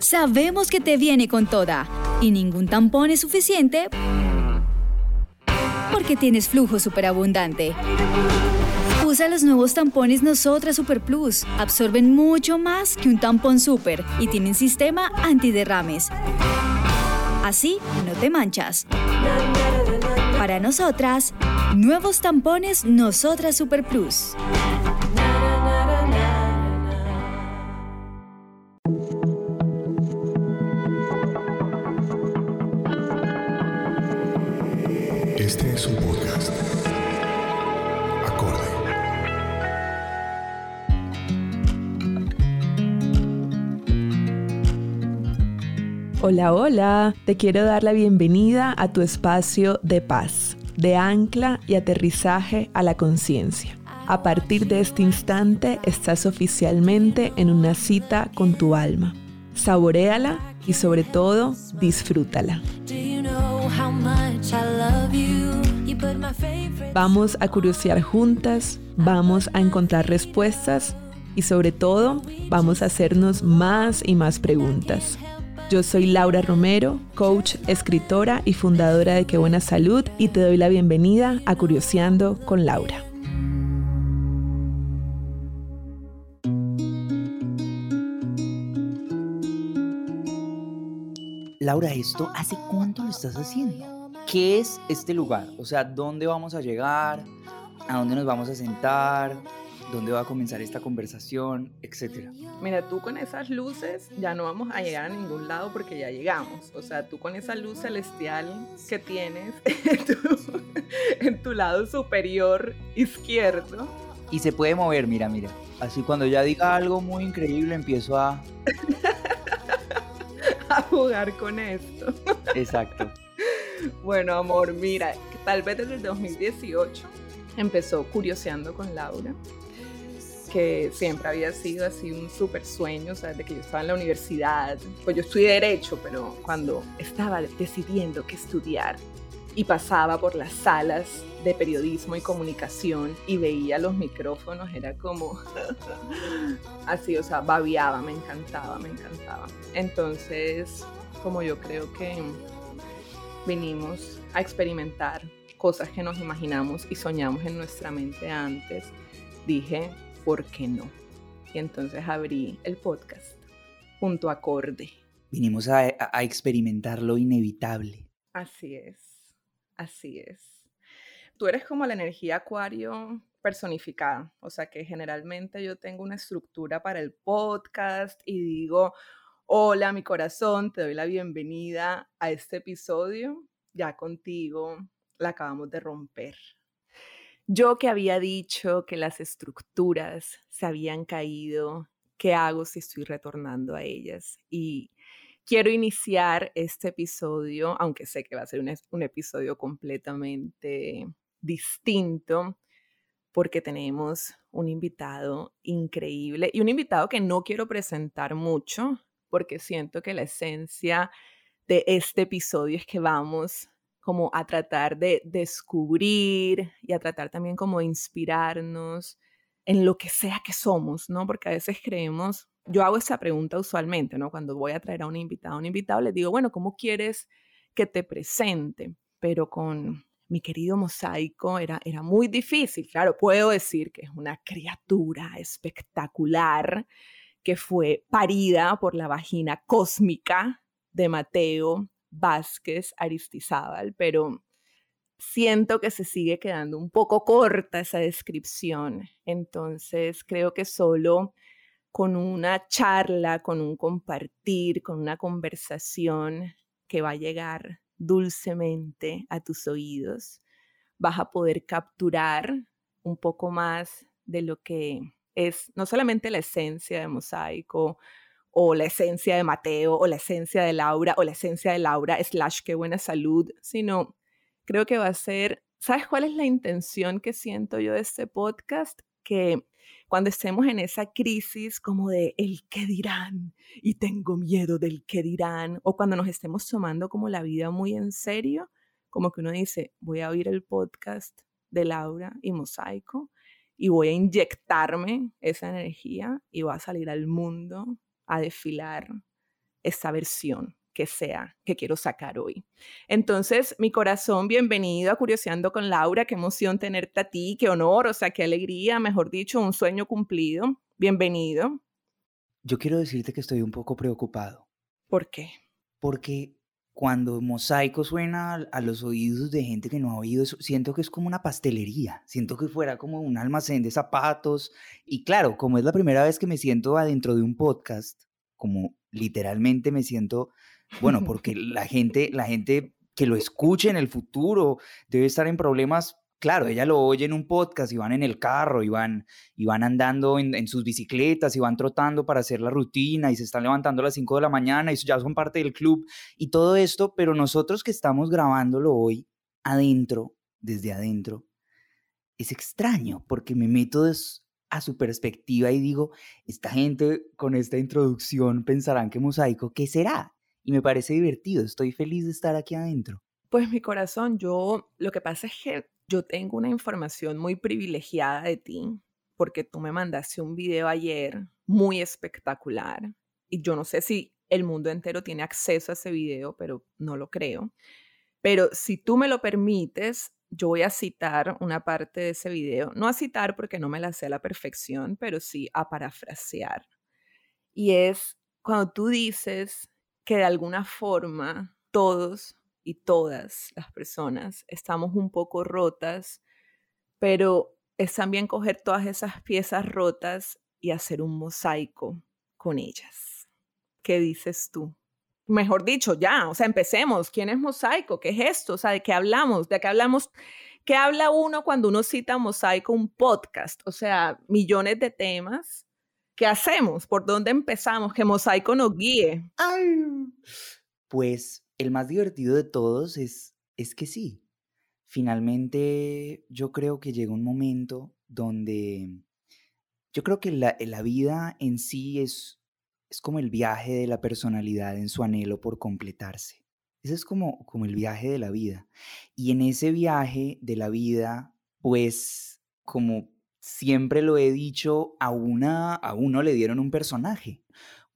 Sabemos que te viene con toda y ningún tampón es suficiente porque tienes flujo superabundante. Usa los nuevos tampones Nosotras Super Plus. Absorben mucho más que un tampón super y tienen sistema antiderrames. Así no te manchas. Para nosotras, nuevos tampones Nosotras Super Plus. Hola, hola. Te quiero dar la bienvenida a tu espacio de paz, de ancla y aterrizaje a la conciencia. A partir de este instante estás oficialmente en una cita con tu alma. Saboréala y sobre todo disfrútala. Vamos a curiosear juntas, vamos a encontrar respuestas y sobre todo vamos a hacernos más y más preguntas. Yo soy Laura Romero, coach, escritora y fundadora de Qué Buena Salud y te doy la bienvenida a Curioseando con Laura. Laura, ¿esto hace cuánto lo estás haciendo? ¿Qué es este lugar? O sea, ¿dónde vamos a llegar? ¿A dónde nos vamos a sentar? ¿Dónde va a comenzar esta conversación? Etcétera. Mira, tú con esas luces ya no vamos a llegar a ningún lado porque ya llegamos. O sea, tú con esa luz celestial que tienes en tu, en tu lado superior izquierdo. Y se puede mover, mira, mira. Así cuando ya diga algo muy increíble empiezo a... a jugar con esto. Exacto. Bueno, amor, mira, tal vez desde el 2018 empezó curioseando con Laura, que siempre había sido así un súper sueño, o sea, desde que yo estaba en la universidad. Pues yo estudié Derecho, pero cuando estaba decidiendo qué estudiar y pasaba por las salas de periodismo y comunicación y veía los micrófonos, era como así, o sea, babiaba, me encantaba, me encantaba. Entonces, como yo creo que vinimos a experimentar cosas que nos imaginamos y soñamos en nuestra mente antes, dije, ¿por qué no? Y entonces abrí el podcast, punto acorde. Vinimos a, a experimentar lo inevitable. Así es, así es tú eres como la energía acuario personificada, o sea que generalmente yo tengo una estructura para el podcast y digo, hola mi corazón, te doy la bienvenida a este episodio, ya contigo la acabamos de romper. Yo que había dicho que las estructuras se habían caído, ¿qué hago si estoy retornando a ellas? Y quiero iniciar este episodio, aunque sé que va a ser un, un episodio completamente distinto porque tenemos un invitado increíble y un invitado que no quiero presentar mucho porque siento que la esencia de este episodio es que vamos como a tratar de descubrir y a tratar también como de inspirarnos en lo que sea que somos, ¿no? Porque a veces creemos, yo hago esa pregunta usualmente, ¿no? Cuando voy a traer a un invitado, a un invitado les digo, bueno, ¿cómo quieres que te presente? Pero con mi querido mosaico era, era muy difícil. Claro, puedo decir que es una criatura espectacular que fue parida por la vagina cósmica de Mateo Vázquez Aristizábal, pero siento que se sigue quedando un poco corta esa descripción. Entonces, creo que solo con una charla, con un compartir, con una conversación que va a llegar dulcemente a tus oídos, vas a poder capturar un poco más de lo que es no solamente la esencia de Mosaico o la esencia de Mateo o la esencia de Laura o la esencia de Laura slash qué buena salud, sino creo que va a ser, ¿sabes cuál es la intención que siento yo de este podcast? Que cuando estemos en esa crisis como de el qué dirán y tengo miedo del qué dirán, o cuando nos estemos tomando como la vida muy en serio, como que uno dice, voy a oír el podcast de Laura y Mosaico y voy a inyectarme esa energía y voy a salir al mundo a desfilar esa versión que sea que quiero sacar hoy. Entonces, mi corazón, bienvenido a Curioseando con Laura, qué emoción tenerte a ti, qué honor, o sea, qué alegría, mejor dicho, un sueño cumplido. Bienvenido. Yo quiero decirte que estoy un poco preocupado. ¿Por qué? Porque cuando Mosaico suena a los oídos de gente que no ha oído eso, siento que es como una pastelería, siento que fuera como un almacén de zapatos. Y claro, como es la primera vez que me siento adentro de un podcast, como literalmente me siento bueno, porque la gente, la gente que lo escuche en el futuro debe estar en problemas. Claro, ella lo oye en un podcast y van en el carro y van, y van andando en, sus bicicletas y van trotando para hacer la rutina y se están levantando a las 5 de la mañana y ya son parte del club y todo esto, pero nosotros que estamos grabándolo hoy adentro, desde adentro, es extraño porque me meto a su perspectiva y digo, esta gente con esta introducción pensarán que mosaico, ¿qué será? y me parece divertido, estoy feliz de estar aquí adentro. Pues mi corazón, yo lo que pasa es que yo tengo una información muy privilegiada de ti, porque tú me mandaste un video ayer muy espectacular y yo no sé si el mundo entero tiene acceso a ese video, pero no lo creo. Pero si tú me lo permites, yo voy a citar una parte de ese video, no a citar porque no me la sé a la perfección, pero sí a parafrasear. Y es cuando tú dices que de alguna forma todos y todas las personas estamos un poco rotas, pero es también coger todas esas piezas rotas y hacer un mosaico con ellas. ¿Qué dices tú? Mejor dicho, ya, o sea, empecemos. ¿Quién es mosaico? ¿Qué es esto? O sea, ¿de qué hablamos? ¿De qué hablamos? ¿Qué habla uno cuando uno cita mosaico, un podcast? O sea, millones de temas ¿Qué hacemos? ¿Por dónde empezamos? Que Mosaico nos guíe. Pues el más divertido de todos es, es que sí. Finalmente yo creo que llega un momento donde yo creo que la, la vida en sí es, es como el viaje de la personalidad en su anhelo por completarse. Ese es como, como el viaje de la vida. Y en ese viaje de la vida, pues como siempre lo he dicho, a, una, a uno le dieron un personaje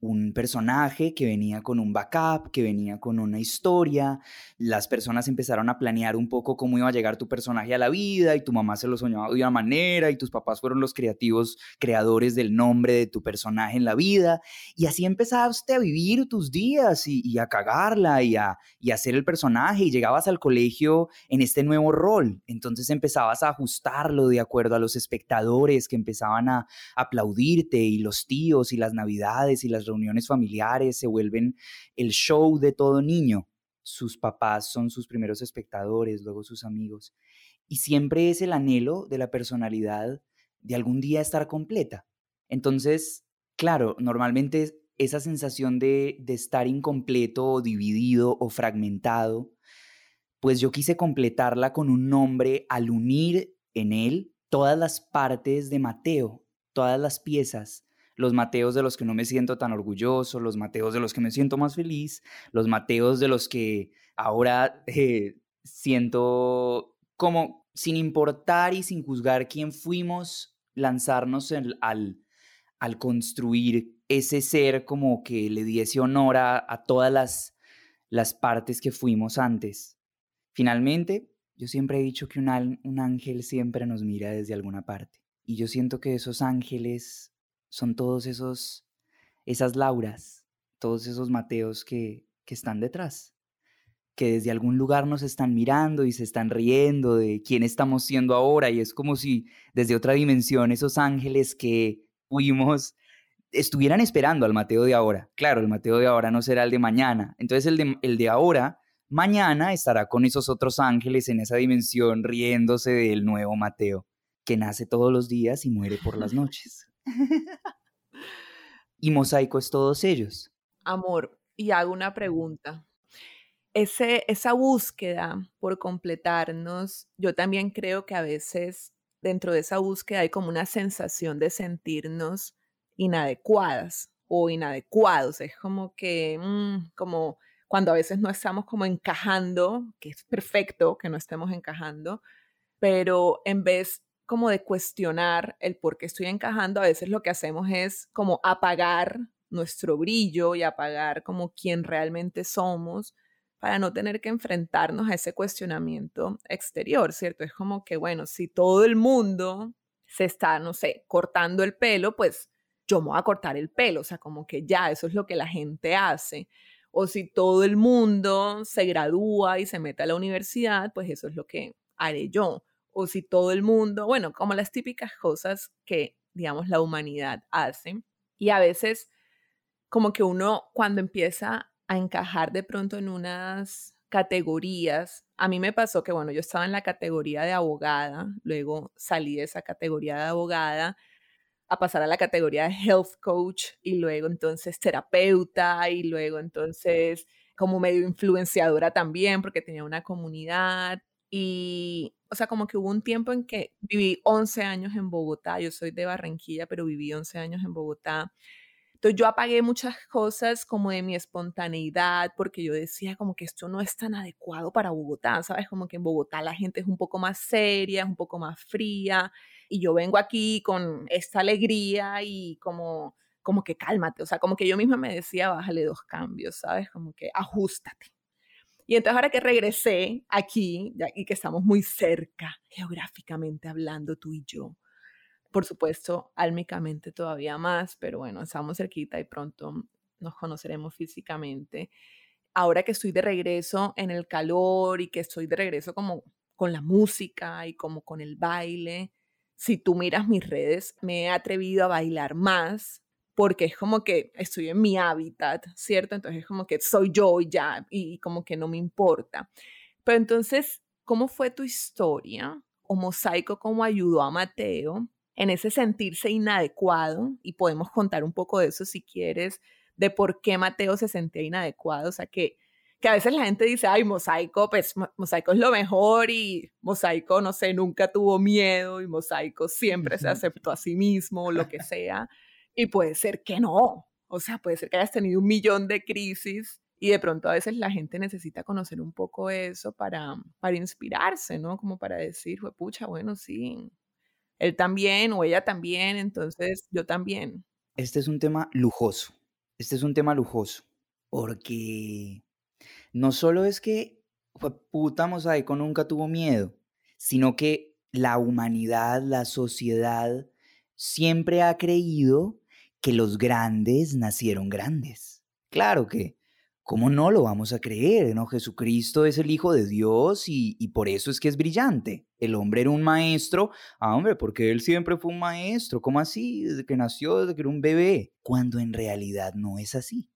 un personaje que venía con un backup, que venía con una historia, las personas empezaron a planear un poco cómo iba a llegar tu personaje a la vida y tu mamá se lo soñaba de una manera y tus papás fueron los creativos creadores del nombre de tu personaje en la vida. Y así empezaste a vivir tus días y, a cagarla y a, y a ser el personaje y llegabas al colegio en este nuevo rol, entonces empezabas a ajustarlo de acuerdo a los espectadores que empezaban a aplaudirte y los tíos y las navidades y las reuniones familiares se vuelven el show de todo niño. Sus papás son sus primeros espectadores, luego sus amigos. Y siempre es el anhelo de la personalidad de algún día estar completa. Entonces, claro, normalmente esa sensación de, de estar incompleto o dividido o fragmentado, pues yo quise completarla con un nombre al unir en él todas las partes de Mateo, todas las piezas los Mateos de los que no me siento tan orgulloso, los Mateos de los que me siento más feliz, los Mateos de los que ahora eh, siento como sin importar y sin juzgar quién fuimos, lanzarnos al, al construir ese ser como que le diese honor a, todas las, las partes que fuimos antes. Finalmente, yo siempre he dicho que un, un ángel siempre nos mira desde alguna parte. Y yo siento que esos ángeles son todos esos esas Lauras, todos esos Mateos que, que están detrás, que desde algún lugar nos están mirando y se están riendo de quién estamos siendo ahora y es como si desde otra dimensión esos ángeles que fuimos estuvieran esperando al Mateo de ahora. Claro, el Mateo de ahora no será el de mañana. Entonces el de, el de ahora, mañana estará con esos otros ángeles en esa dimensión riéndose del nuevo Mateo, que nace todos los días y muere por las noches. Y mosaico es todos ellos. Amor, y hago una pregunta. Ese, esa búsqueda por completarnos, yo también creo que a veces dentro de esa búsqueda hay como una sensación de sentirnos inadecuadas o inadecuados. Es como que, mm, como cuando a veces no estamos como encajando, que es perfecto que no estemos encajando, pero en vez como de cuestionar el por qué estoy encajando, a veces lo que hacemos es como apagar nuestro brillo y apagar como quién realmente somos para no tener que enfrentarnos a ese cuestionamiento exterior, ¿cierto? Es como que, bueno, si todo el mundo se está, no sé, cortando el pelo, pues yo me voy a cortar el pelo, o sea, como que ya, eso es lo que la gente hace. O si todo el mundo se gradúa y se mete a la universidad, pues eso es lo que haré yo. O si todo el mundo, bueno, como las típicas cosas que, digamos, la humanidad hace. Y a veces, como que uno cuando empieza a encajar de pronto en unas categorías, a mí me pasó que, bueno, yo estaba en la categoría de abogada, luego salí de esa categoría de abogada a pasar a la categoría de health coach y luego entonces terapeuta y luego entonces como medio influenciadora también porque tenía una comunidad y, o sea, como que hubo un tiempo en que viví 11 años en Bogotá, yo soy de Barranquilla, pero viví 11 años en Bogotá entonces yo apagué muchas cosas como de mi espontaneidad porque yo decía como que esto no es tan adecuado para Bogotá, ¿sabes? Como que en Bogotá la gente es un poco más seria, es un poco más fría y yo vengo aquí con esta alegría y como como que cálmate, o sea, como que yo misma me decía, bájale dos cambios, ¿sabes? Como que ajustate. Y entonces ahora que regresé aquí y que estamos muy cerca geográficamente hablando tú y yo, por supuesto, álmicamente todavía más, pero bueno, estamos cerquita y pronto nos conoceremos físicamente. Ahora que estoy de regreso en el calor y que estoy de regreso como con la música y como con el baile, si tú miras mis redes, me he atrevido a bailar más porque es como que estoy en mi hábitat, ¿cierto? Entonces es como que soy yo ya y como que no me importa. Pero entonces, ¿cómo fue tu historia? ¿O Mosaico cómo ayudó a Mateo en ese sentirse inadecuado, y podemos contar un poco de eso si quieres, de por qué Mateo se sentía inadecuado, o sea, que, que a veces la gente dice, ay, Mosaico, pues Mosaico es lo mejor y Mosaico, no sé, nunca tuvo miedo y Mosaico siempre se aceptó a sí mismo, lo que sea, y puede ser que no, o sea, puede ser que hayas tenido un millón de crisis y de pronto a veces la gente necesita conocer un poco eso para, para inspirarse, ¿no? Como para decir, pucha, bueno, sí, él también o ella también, entonces yo también. Este es un tema lujoso, este es un tema lujoso, porque no solo es que puta mosaico nunca tuvo miedo, sino que la humanidad, la sociedad, siempre ha creído que los grandes nacieron grandes. Claro que ¿cómo no lo vamos a creer? ¿no? Jesucristo es el Hijo de Dios y, por eso es que es brillante. El hombre era un maestro. Ah, hombre, porque él siempre fue un maestro. ¿Cómo así? Desde que nació, desde que era un bebé. Cuando en realidad no es así.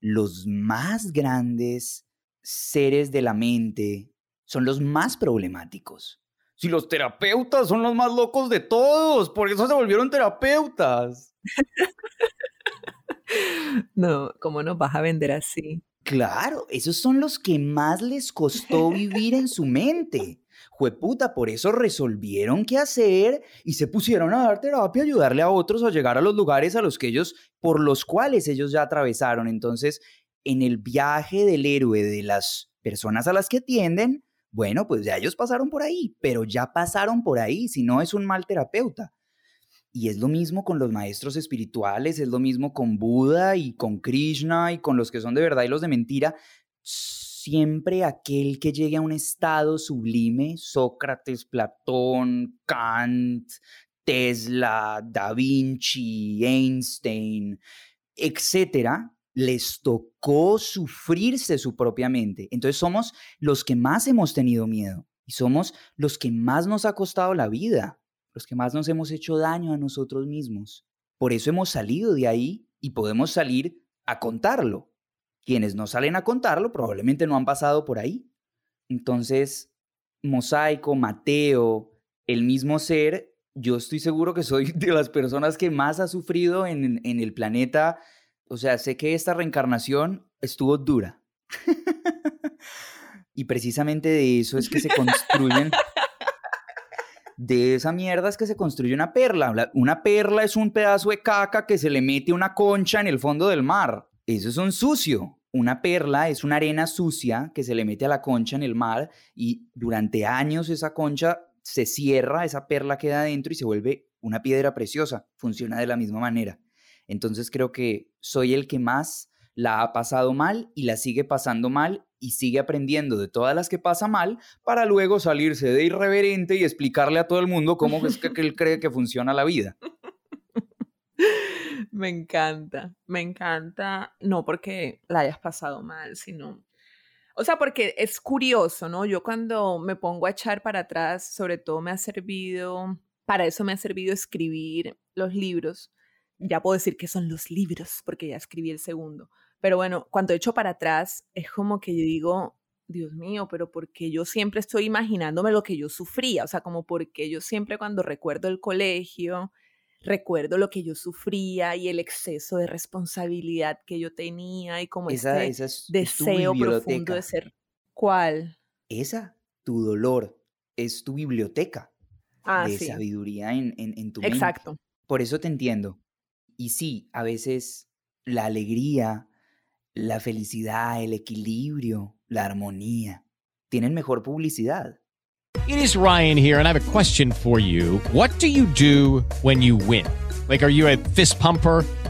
Los más grandes seres de la mente son los más problemáticos. Si los terapeutas son los más locos de todos, por eso se volvieron terapeutas. No, ¿cómo nos vas a vender así? Claro, esos son los que más les costó vivir en su mente. Jueputa, por eso resolvieron qué hacer y se pusieron a dar terapia, ayudarle a otros a llegar a los lugares a los que ellos, por los cuales ellos ya atravesaron. Entonces, en el viaje del héroe de las personas a las que atienden, bueno, pues ya ellos pasaron por ahí, pero ya pasaron por ahí, si no es un mal terapeuta. Y es lo mismo con los maestros espirituales, es lo mismo con Buda y con Krishna y con los que son de verdad y los de mentira. Siempre aquel que llegue a un estado sublime, Sócrates, Platón, Kant, Tesla, Da Vinci, Einstein, etcétera, les tocó sufrirse su propia mente. Entonces somos los que más hemos tenido miedo y somos los que más nos ha costado la vida, los que más nos hemos hecho daño a nosotros mismos. Por eso hemos salido de ahí y podemos salir a contarlo. Quienes no salen a contarlo probablemente no han pasado por ahí. Entonces, Mosaico, Mateo, el mismo ser, yo estoy seguro que soy de las personas que más ha sufrido en, en el planeta o sea, sé que esta reencarnación estuvo dura. y precisamente de eso es que se construyen. De esa mierda es que se construye una perla. Una perla es un pedazo de caca que se le mete una concha en el fondo del mar. Eso es un sucio. Una perla es una arena sucia que se le mete a la concha en el mar y durante años esa concha se cierra, esa perla queda adentro y se vuelve una piedra preciosa. Funciona de la misma manera. Entonces creo que soy el que más la ha pasado mal y la sigue pasando mal y sigue aprendiendo de todas las que pasa mal para luego salirse de irreverente y explicarle a todo el mundo cómo es que, él cree que funciona la vida. Me encanta, me encanta, no porque la hayas pasado mal, sino, o sea, porque es curioso, ¿no? Yo cuando me pongo a echar para atrás, sobre todo me ha servido, para eso me ha servido escribir los libros, ya puedo decir que son los libros, porque ya escribí el segundo. Pero bueno, cuando echo para atrás, es como que yo digo, Dios mío, pero porque yo siempre estoy imaginándome lo que yo sufría, o sea, como porque yo siempre cuando recuerdo el colegio, recuerdo lo que yo sufría y el exceso de responsabilidad que yo tenía y como ese deseo profundo de ser. ¿Cuál? Esa, tu dolor, es tu biblioteca ah, de sabiduría en, en, tu mente. Exacto. Por eso te entiendo. Y sí, a veces la alegría, la felicidad, el equilibrio, la armonía tienen mejor publicidad. It is Ryan here and I have a question for you. What do you do when you win? Like are you a fist pumper?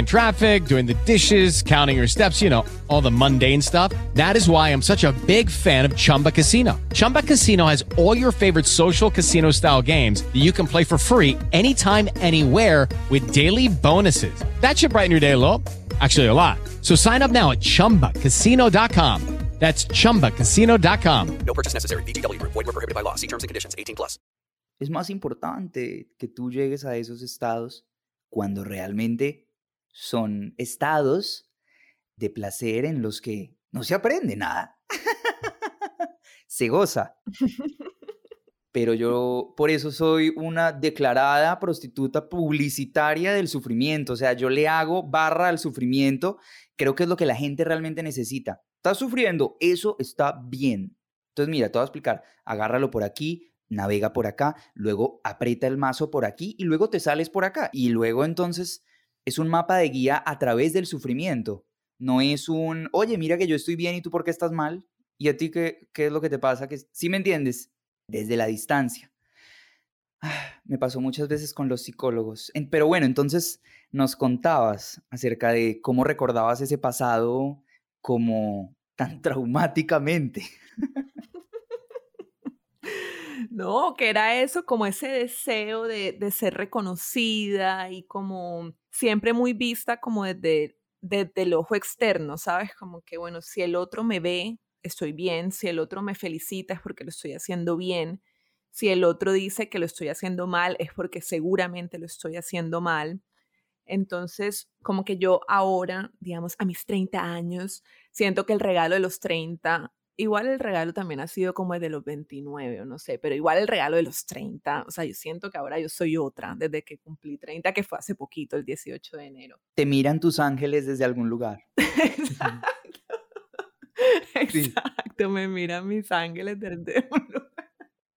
in traffic, doing the dishes, counting your steps, you know, all the mundane stuff. That is why I'm such a big fan of Chumba Casino. Chumba Casino has all your favorite social casino style games that you can play for free anytime, anywhere with daily bonuses. That should brighten your day a little. Actually, a lot. So sign up now at chumbacasino.com. That's chumbacasino.com. No purchase necessary. BGW. Void were prohibited by law. See terms and conditions 18 plus. Es más importante que tú llegues a esos estados cuando realmente son estados de placer en los que no se aprende nada. se goza. Pero yo por eso soy una declarada prostituta publicitaria del sufrimiento. O sea, yo le hago barra al sufrimiento. Creo que es lo que la gente realmente necesita. Estás sufriendo, eso está bien. Entonces, mira, te voy a explicar. Agárralo por aquí, navega por acá, luego aprieta el mazo por aquí y luego te sales por acá. Y luego entonces es un mapa de guía a través del sufrimiento. No es un, oye, mira que yo estoy bien y tú por qué estás mal. ¿Y a ti qué, qué es lo que te pasa? Que, ¿Sí me entiendes? Desde la distancia. Ah, me pasó muchas veces con los psicólogos. pero bueno, entonces nos contabas acerca de cómo recordabas ese pasado como tan traumáticamente. No, que era eso, como ese deseo de, de ser reconocida y como siempre muy vista como desde, desde el ojo externo, ¿sabes? Como que, bueno, si el otro me ve, estoy bien, si el otro me felicita es porque lo estoy haciendo bien, si el otro dice que lo estoy haciendo mal es porque seguramente lo estoy haciendo mal. Entonces, como que yo ahora, digamos, a mis 30 años, siento que el regalo de los 30 igual el regalo también ha sido como el de los 29 o no sé, pero igual el regalo de los 30, o sea, yo siento que ahora yo soy otra desde que cumplí 30, que fue hace poquito, el 18 de enero. Te miran tus ángeles desde algún lugar. Exacto. Exacto, me miran mis ángeles desde un lugar.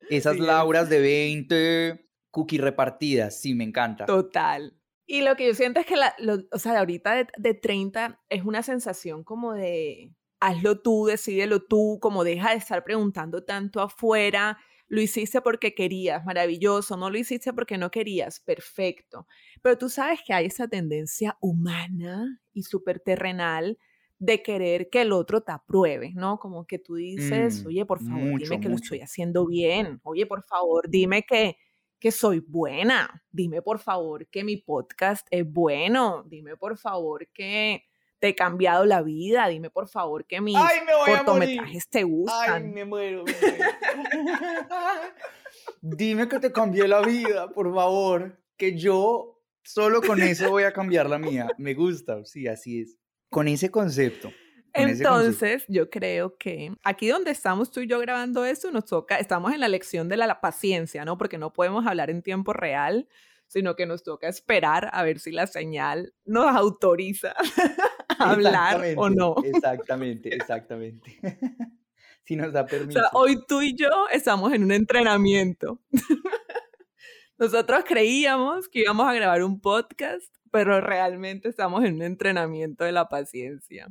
Esas Lauras de 20, cookie repartidas, sí, me encanta. Total, Y lo que yo siento es que, la, o sea, ahorita de, de 30 es una sensación como de hazlo tú, decídelo tú, como deja de estar preguntando tanto afuera. Lo hiciste porque querías, maravilloso. No lo hiciste porque no querías, perfecto. Pero tú sabes que hay esa tendencia humana y súper terrenal de querer que el otro te apruebe, ¿no? Como que tú dices, Mm, oye, por favor, mucho, dime que lo estoy haciendo bien. Oye, por favor, dime que, que soy buena. Dime, por favor, que mi podcast es bueno. Dime, por favor, que te he cambiado la vida. Dime, por favor, que mis ¡Ay, cortometrajes te Ay, gustan. me muero. me muero. Dime que te cambié la vida, por favor. Que yo solo con eso voy a cambiar la mía. Me gusta, sí, así es. Con ese concepto. Entonces, yo creo que aquí donde estamos tú y yo grabando esto, nos toca, estamos en la lección de la, la paciencia, ¿no? Porque no podemos hablar en tiempo real, sino que nos toca esperar a ver si la señal nos autoriza hablar o no. Exactamente, exactamente. si nos da O permiso. sea, hoy tú y yo estamos en un entrenamiento. Nosotros creíamos que íbamos a grabar un podcast, pero realmente estamos en un entrenamiento de la paciencia.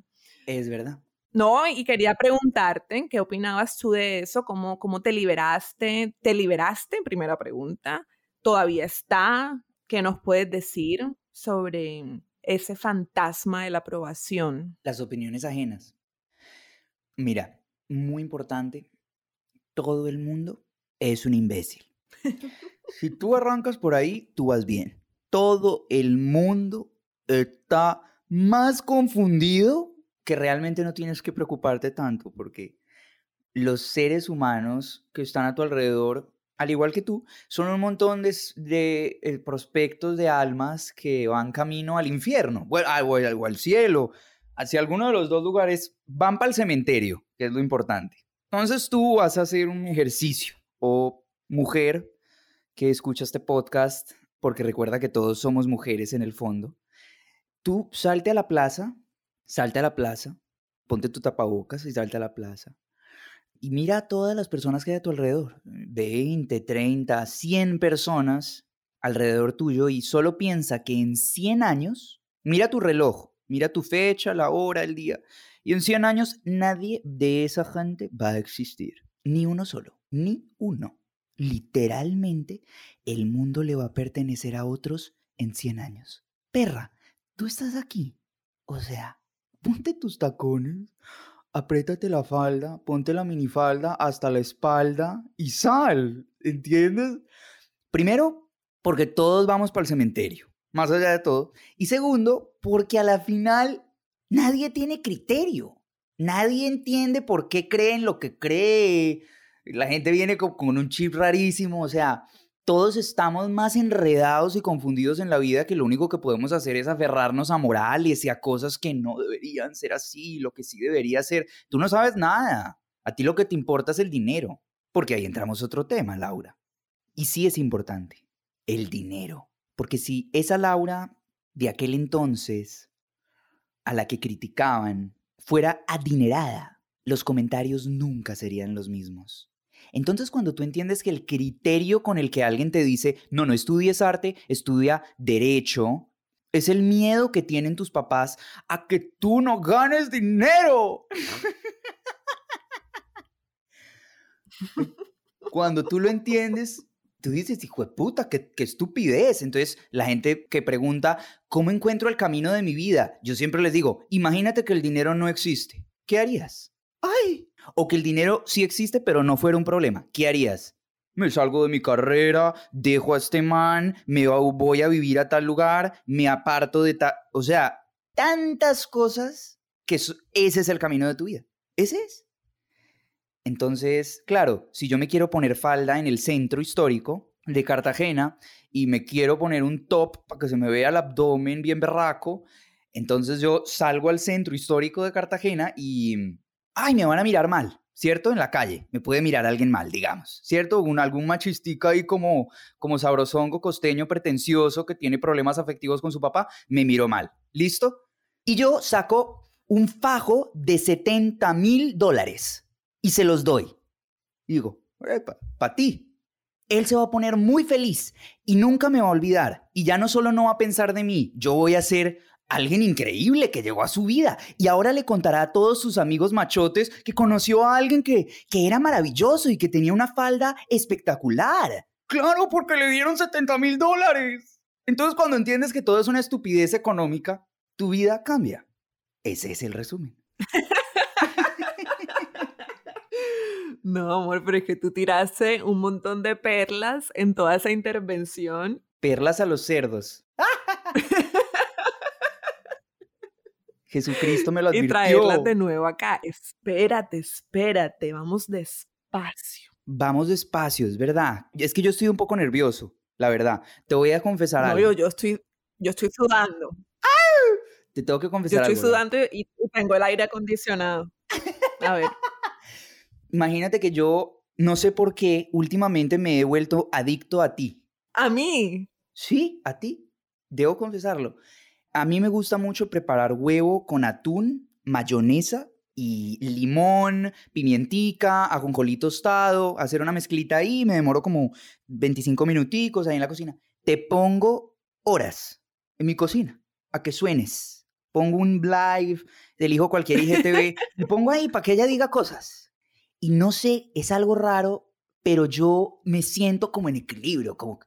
Es verdad. No, y quería preguntarte, ¿qué opinabas tú de eso? ¿Cómo, cómo te liberaste? ¿Te liberaste? Primera pregunta. ¿Todavía está? ¿Qué nos puedes decir sobre ese fantasma de la aprobación? Las opiniones ajenas. Mira, muy importante, todo el mundo es un imbécil. Si tú arrancas por ahí, tú vas bien. Todo el mundo está más confundido que realmente no tienes que preocuparte tanto porque los seres humanos que están a tu alrededor, al igual que tú, son un montón de, de, eh, prospectos de almas que van camino al infierno bueno, al- o al- cielo. Hacia alguno de los dos lugares van para el cementerio, que es lo importante. Entonces tú vas a hacer un ejercicio o mujer que escucha este podcast, porque recuerda que todos somos mujeres en el fondo, tú salte a la plaza, salte a la plaza, ponte tu tapabocas y salte a la plaza. Y mira a todas las personas que hay a tu alrededor, 20, 30, 100 personas alrededor tuyo y solo piensa que en 100 años, mira tu reloj, mira tu fecha, la hora, el día, y en 100 años nadie de esa gente va a existir, ni uno solo, ni uno. Literalmente, el mundo le va a pertenecer a otros en 100 años. Perra, tú estás aquí. O sea, ponte tus tacones, apriétate la falda, ponte la minifalda hasta la espalda y sal, ¿entiendes? Primero, porque todos vamos para el cementerio, más allá de todo. Y segundo, porque a la final nadie tiene criterio. Nadie entiende por qué creen lo que cree. La gente viene co- con, un chip rarísimo, o sea, todos estamos más enredados y confundidos en la vida que lo único que podemos hacer es aferrarnos a morales y a cosas que no deberían ser así, lo que sí debería ser. Tú no sabes nada. A ti lo que te importa es el dinero, porque ahí entramos otro tema, Laura. Y sí es importante, el dinero. Porque si esa Laura de aquel entonces, a la que criticaban, fuera adinerada, los comentarios nunca serían los mismos. Entonces, cuando tú entiendes que el criterio con el que alguien te dice, no, no estudies arte, estudia derecho, es el miedo que tienen tus papás a que tú no ganes dinero. Cuando tú lo entiendes, tú dices, hijo de puta, qué, qué estupidez. Entonces, la gente que pregunta, ¿cómo encuentro el camino de mi vida? Yo siempre les digo, imagínate que el dinero no existe. ¿Qué harías? ¡Ay! O que el dinero sí existe, pero no fuera un problema. ¿Qué harías? Me salgo de mi carrera, dejo a este man, me voy a vivir a tal lugar, me aparto de tal... O sea, tantas cosas que ese es el camino de tu vida. Ese es. Entonces, claro, si yo me quiero poner falda en el centro histórico de Cartagena y me quiero poner un top para que se me vea el abdomen bien berraco, entonces yo salgo al centro histórico de Cartagena y, ay, me van a mirar mal, ¿cierto? En la calle, me puede mirar alguien mal, digamos, ¿cierto? Un, algún machistica ahí como, como sabrosongo, costeño, pretencioso, que tiene problemas afectivos con su papá, me miró mal, ¿listo? Y yo saco un fajo de 70 mil dólares y se los doy. Digo, para ti. Él se va a poner muy feliz y nunca me va a olvidar. Y ya no solo no va a pensar de mí, yo voy a ser alguien increíble que llegó a su vida y ahora le contará a todos sus amigos machotes que conoció a alguien que, que era maravilloso y que tenía una falda espectacular. Claro, porque le dieron 70 mil dólares. Entonces cuando entiendes que todo es una estupidez económica, tu vida cambia. Ese es el resumen. No, amor, pero es que tú tiraste un montón de perlas en toda esa intervención. Perlas a los cerdos. Jesucristo me lo advirtió. Y traerlas de nuevo acá. Espérate, espérate, vamos despacio. Vamos despacio, es verdad. Es que yo estoy un poco nervioso, la verdad. Te voy a confesar algo. Yo, yo, estoy, yo estoy sudando. Te tengo que confesar algo. Yo estoy sudando y tengo el aire acondicionado. A ver. Imagínate que yo, no sé por qué, últimamente me he vuelto adicto a ti. ¿A mí? Sí, a ti. Debo confesarlo. A mí me gusta mucho preparar huevo con atún, mayonesa y limón, pimientica, ajonjolí tostado, hacer una mezclita ahí, me demoro como 25 minuticos ahí en la cocina. Te pongo horas en mi cocina a que suenes. Pongo un live, elijo cualquier IGTV, y pongo ahí para que ella diga cosas y no sé, es algo raro, pero yo me siento como en equilibrio, como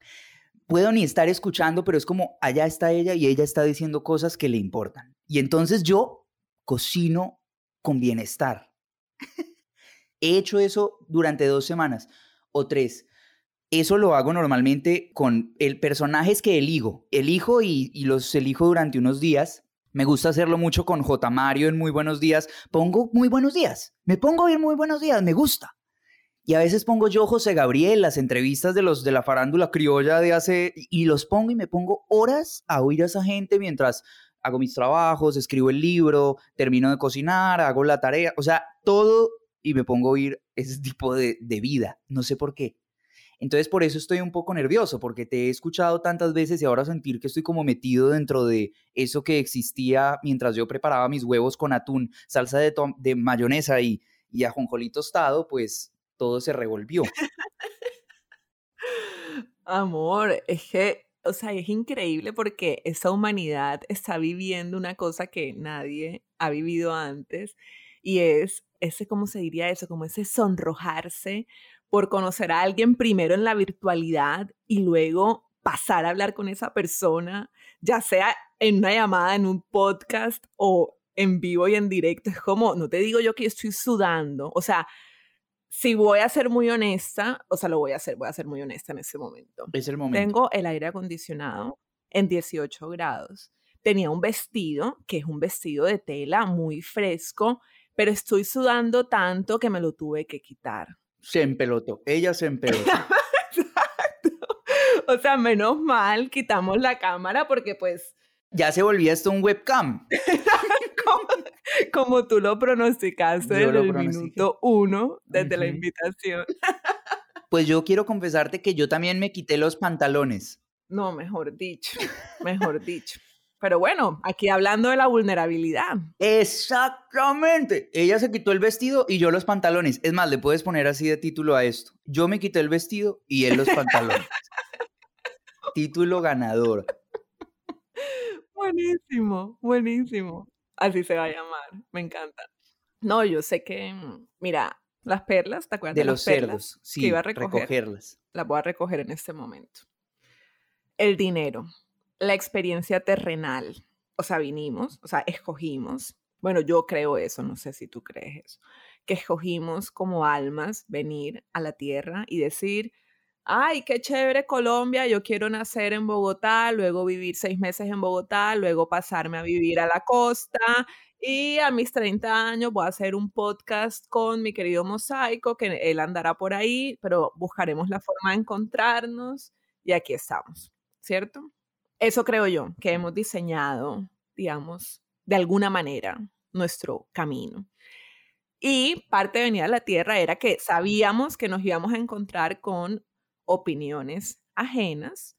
puedo ni estar escuchando, pero es como allá está ella y ella está diciendo cosas que le importan. Y entonces yo cocino con bienestar. He hecho eso durante dos semanas o tres. Eso lo hago normalmente con el personajes que elijo. Elijo y, y los elijo durante unos días me gusta hacerlo mucho con J. Mario en Muy Buenos Días. Pongo Muy Buenos Días. Me pongo a oír Muy Buenos Días. Me gusta. Y a veces pongo yo José Gabriel, las entrevistas de los de la farándula criolla de hace... Y los pongo y me pongo horas a oír a esa gente mientras hago mis trabajos, escribo el libro, termino de cocinar, hago la tarea. O sea, todo y me pongo a oír ese tipo de, de vida. No sé por qué. Entonces por eso estoy un poco nervioso, porque te he escuchado tantas veces y ahora sentir que estoy como metido dentro de eso que existía mientras yo preparaba mis huevos con atún, salsa de, de mayonesa y, y ajonjolí tostado, pues todo se revolvió. Amor, es que, o sea, es increíble porque esa humanidad está viviendo una cosa que nadie ha vivido antes y es ese, ¿cómo se diría eso? Como ese sonrojarse por conocer a alguien primero en la virtualidad y luego pasar a hablar con esa persona, ya sea en una llamada, en un podcast o en vivo y en directo. Es como, no te digo yo que estoy sudando, o sea, si voy a ser muy honesta, o sea, lo voy a hacer, voy a ser muy honesta en ese momento. Es el momento. Tengo el aire acondicionado en 18 grados. Tenía un vestido, que es un vestido de tela muy fresco, pero estoy sudando tanto que me lo tuve que quitar se empelotó. Ella se empelotó. Exacto. O sea, menos mal quitamos la cámara porque pues... Ya se volvía esto un webcam. como, tú lo pronosticaste desde el minuto uno, desde la invitación. pues yo quiero confesarte que yo también me quité los pantalones. No, mejor dicho, mejor dicho. Pero bueno, aquí hablando de la vulnerabilidad. Exactamente. Ella se quitó el vestido y yo los pantalones. Es más, le puedes poner así de título a esto. Yo me quité el vestido y él los pantalones. título ganador. Buenísimo, buenísimo. Así se va a llamar. Me encanta. No, yo sé que, mm, mira, las perlas, ¿te acuerdas de, los cerdos? Sí, que iba a recoger, recogerlas. Las voy a recoger en este momento. El dinero la experiencia terrenal. O sea, vinimos, o sea, escogimos. Bueno, yo creo eso, no sé si tú crees eso. Que escogimos como almas venir a la tierra y decir, ay, qué chévere Colombia, yo quiero nacer en Bogotá, luego vivir seis meses en Bogotá, luego pasarme a vivir a la costa y a mis 30 años voy a hacer un podcast con mi querido Mosaico, que él andará por ahí, pero buscaremos la forma de encontrarnos y aquí estamos, ¿cierto? Eso creo yo, que hemos diseñado, digamos, de alguna manera nuestro camino. Y parte de venir a la Tierra era que sabíamos que nos íbamos a encontrar con opiniones ajenas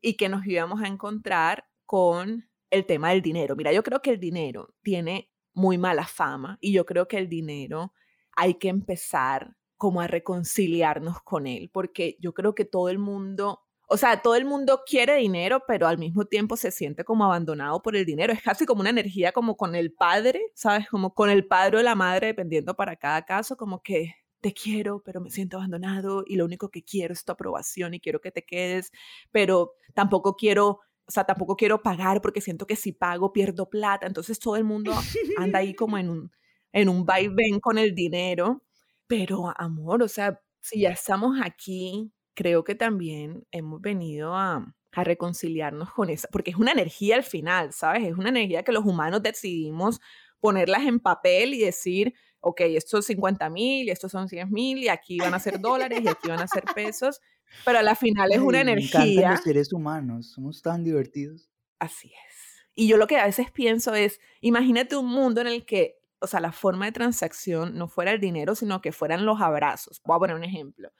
y que nos íbamos a encontrar con el tema del dinero. Mira, yo creo que el dinero tiene muy mala fama y yo creo que el dinero hay que empezar como a reconciliarnos con él, porque yo creo que todo el mundo o sea, todo el mundo quiere dinero, pero al mismo tiempo se siente como abandonado por el dinero. Es casi como una energía como con el padre, ¿sabes? Como con el padre o la madre, dependiendo para cada caso, como que te quiero, pero me siento abandonado y lo único que quiero es tu aprobación y quiero que te quedes, pero tampoco quiero, o sea, tampoco quiero pagar porque siento que si pago pierdo plata. Entonces todo el mundo anda ahí como en un, en un vaivén con el dinero. Pero amor, o sea, si ya estamos aquí, creo que también hemos venido a, a reconciliarnos con esa, porque es una energía al final, ¿sabes? Es una energía que los humanos decidimos ponerlas en papel y decir, ok, estos son 50 mil y estos son 100 mil y aquí van a ser dólares y aquí van a ser pesos, pero a la final es una energía. Me encantan los seres humanos, somos tan divertidos. Así es. Y yo lo que a veces pienso es, imagínate un mundo en el que, o sea, la forma de transacción no fuera el dinero, sino que fueran los abrazos. Voy a poner un ejemplo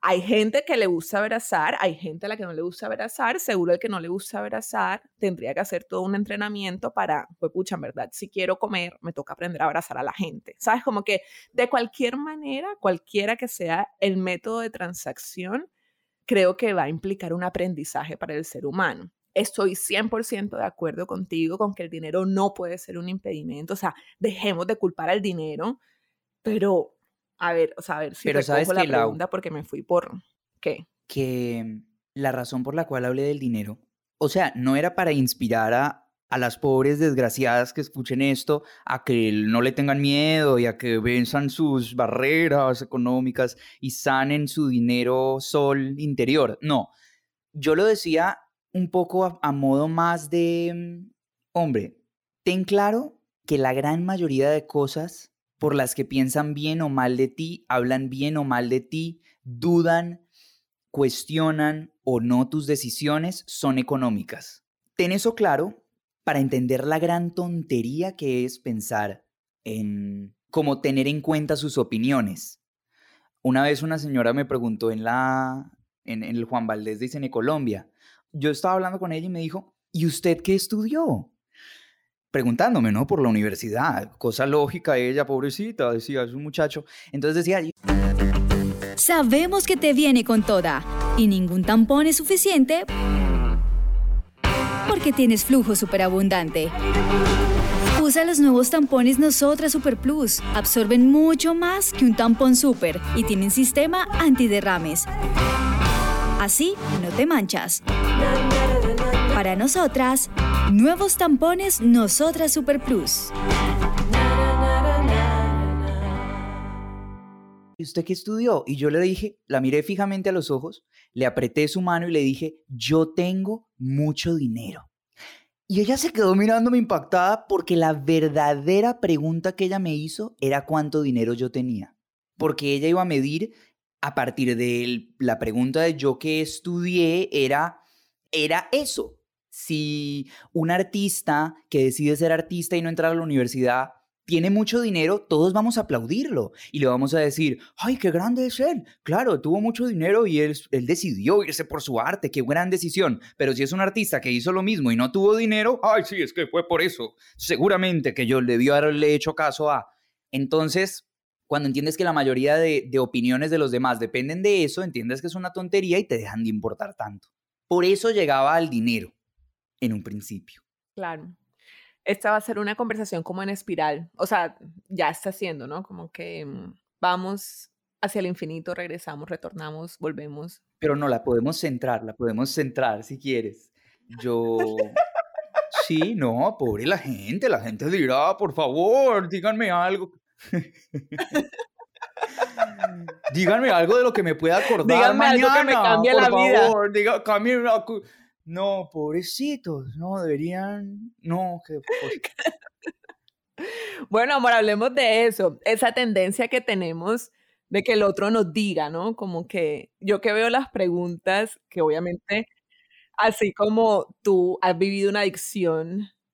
hay gente que le gusta abrazar, hay gente a la que no le gusta abrazar, seguro el que no le gusta abrazar tendría que hacer todo un entrenamiento para, pues pucha, en verdad, si quiero comer, me toca aprender a abrazar a la gente. ¿Sabes? Como que de cualquier manera, cualquiera que sea el método de transacción, creo que va a implicar un aprendizaje para el ser humano. Estoy 100% de acuerdo contigo con que el dinero no puede ser un impedimento, o sea, dejemos de culpar al dinero, pero a ver, o sea, a ver si Pero sabes la pregunta porque me fui por ¿qué? Que la razón por la cual hablé del dinero, o sea, no era para inspirar a, a las pobres desgraciadas que escuchen esto a que no le tengan miedo y a que venzan sus barreras económicas y sanen su dinero sol interior. No, yo lo decía un poco a modo más de, mm, hombre, ten claro que la gran mayoría de cosas por las que piensan bien o mal de ti, hablan bien o mal de ti, dudan, cuestionan o no tus decisiones son económicas. Ten eso claro para entender la gran tontería que es pensar en cómo tener en cuenta sus opiniones. Una vez una señora me preguntó en la en, el Juan Valdés de en Colombia. Yo estaba hablando con ella y me dijo, ¿y usted qué estudió? Preguntándome, ¿no? Por la universidad. Cosa lógica, ella, pobrecita, decía, es un muchacho. Entonces decía... Sabemos que te viene con toda y ningún tampón es suficiente porque tienes flujo superabundante. Usa los nuevos tampones Nosotras Super Plus. Absorben mucho más que un tampón super y tienen sistema antiderrames. Así no te manchas. Para nosotras, nuevos tampones Nosotras Super Plus. ¿Y usted qué estudió? Y yo le dije, la miré fijamente a los ojos, le apreté su mano y le dije, yo tengo mucho dinero. Y ella se quedó mirándome impactada porque la verdadera pregunta que ella me hizo era cuánto dinero yo tenía. Porque ella iba a medir a partir de la pregunta de yo qué estudié, era, era eso, si un artista que decide ser artista y no entrar a la universidad tiene mucho dinero, todos vamos a aplaudirlo y le vamos a decir, ay, qué grande es él. Claro, tuvo mucho dinero y él, él decidió irse por su arte, qué gran decisión. Pero si es un artista que hizo lo mismo y no tuvo dinero, ay, sí, es que fue por eso. Seguramente que yo le debió haberle hecho caso a. Entonces, cuando entiendes que la mayoría de, de opiniones de los demás dependen de eso, entiendes que es una tontería y te dejan de importar tanto. Por eso llegaba al dinero en un principio. Claro. Esta va a ser una conversación como en espiral. O sea, ya está haciendo, ¿no? Como que mm, vamos hacia el infinito, regresamos, retornamos, volvemos. Pero no, la podemos centrar, la podemos centrar si quieres. Yo... Sí, no, pobre la gente, la gente dirá, por favor, díganme algo. díganme algo de lo que me pueda acordar díganme mañana, algo que me cambie la vida. Diga, cambie, no, pobrecitos, no, deberían, no, que... bueno, amor, hablemos de eso, esa tendencia que tenemos de que el otro nos diga, ¿no? Como que yo que veo las preguntas, que obviamente, así como tú has vivido una adicción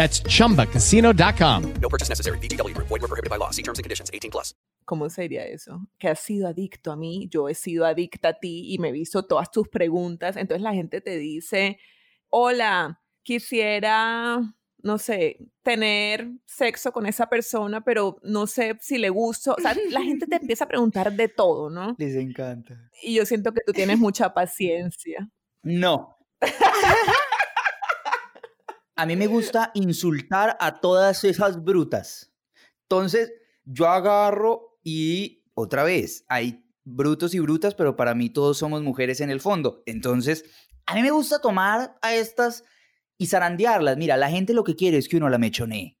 That's chumbacasino.com. No purchase necessary. VGW Group. Void were prohibited by law. See terms and conditions. 18 plus. ¿Cómo sería eso? Que has sido adicto a mí, yo he sido adicta a ti y me he visto todas tus preguntas. Entonces la gente te dice, hola, quisiera, no sé, tener sexo con esa persona, pero no sé si le gusto. O sea, la gente te empieza a preguntar de todo, ¿no? Les encanta. Y yo siento que tú tienes mucha paciencia. No. A mí me gusta insultar a todas esas brutas. Entonces, yo agarro y otra vez, hay brutos y brutas, pero para mí todos somos mujeres en el fondo. Entonces, a mí me gusta tomar a estas y zarandearlas. Mira, la gente lo que quiere es que uno la mechonee.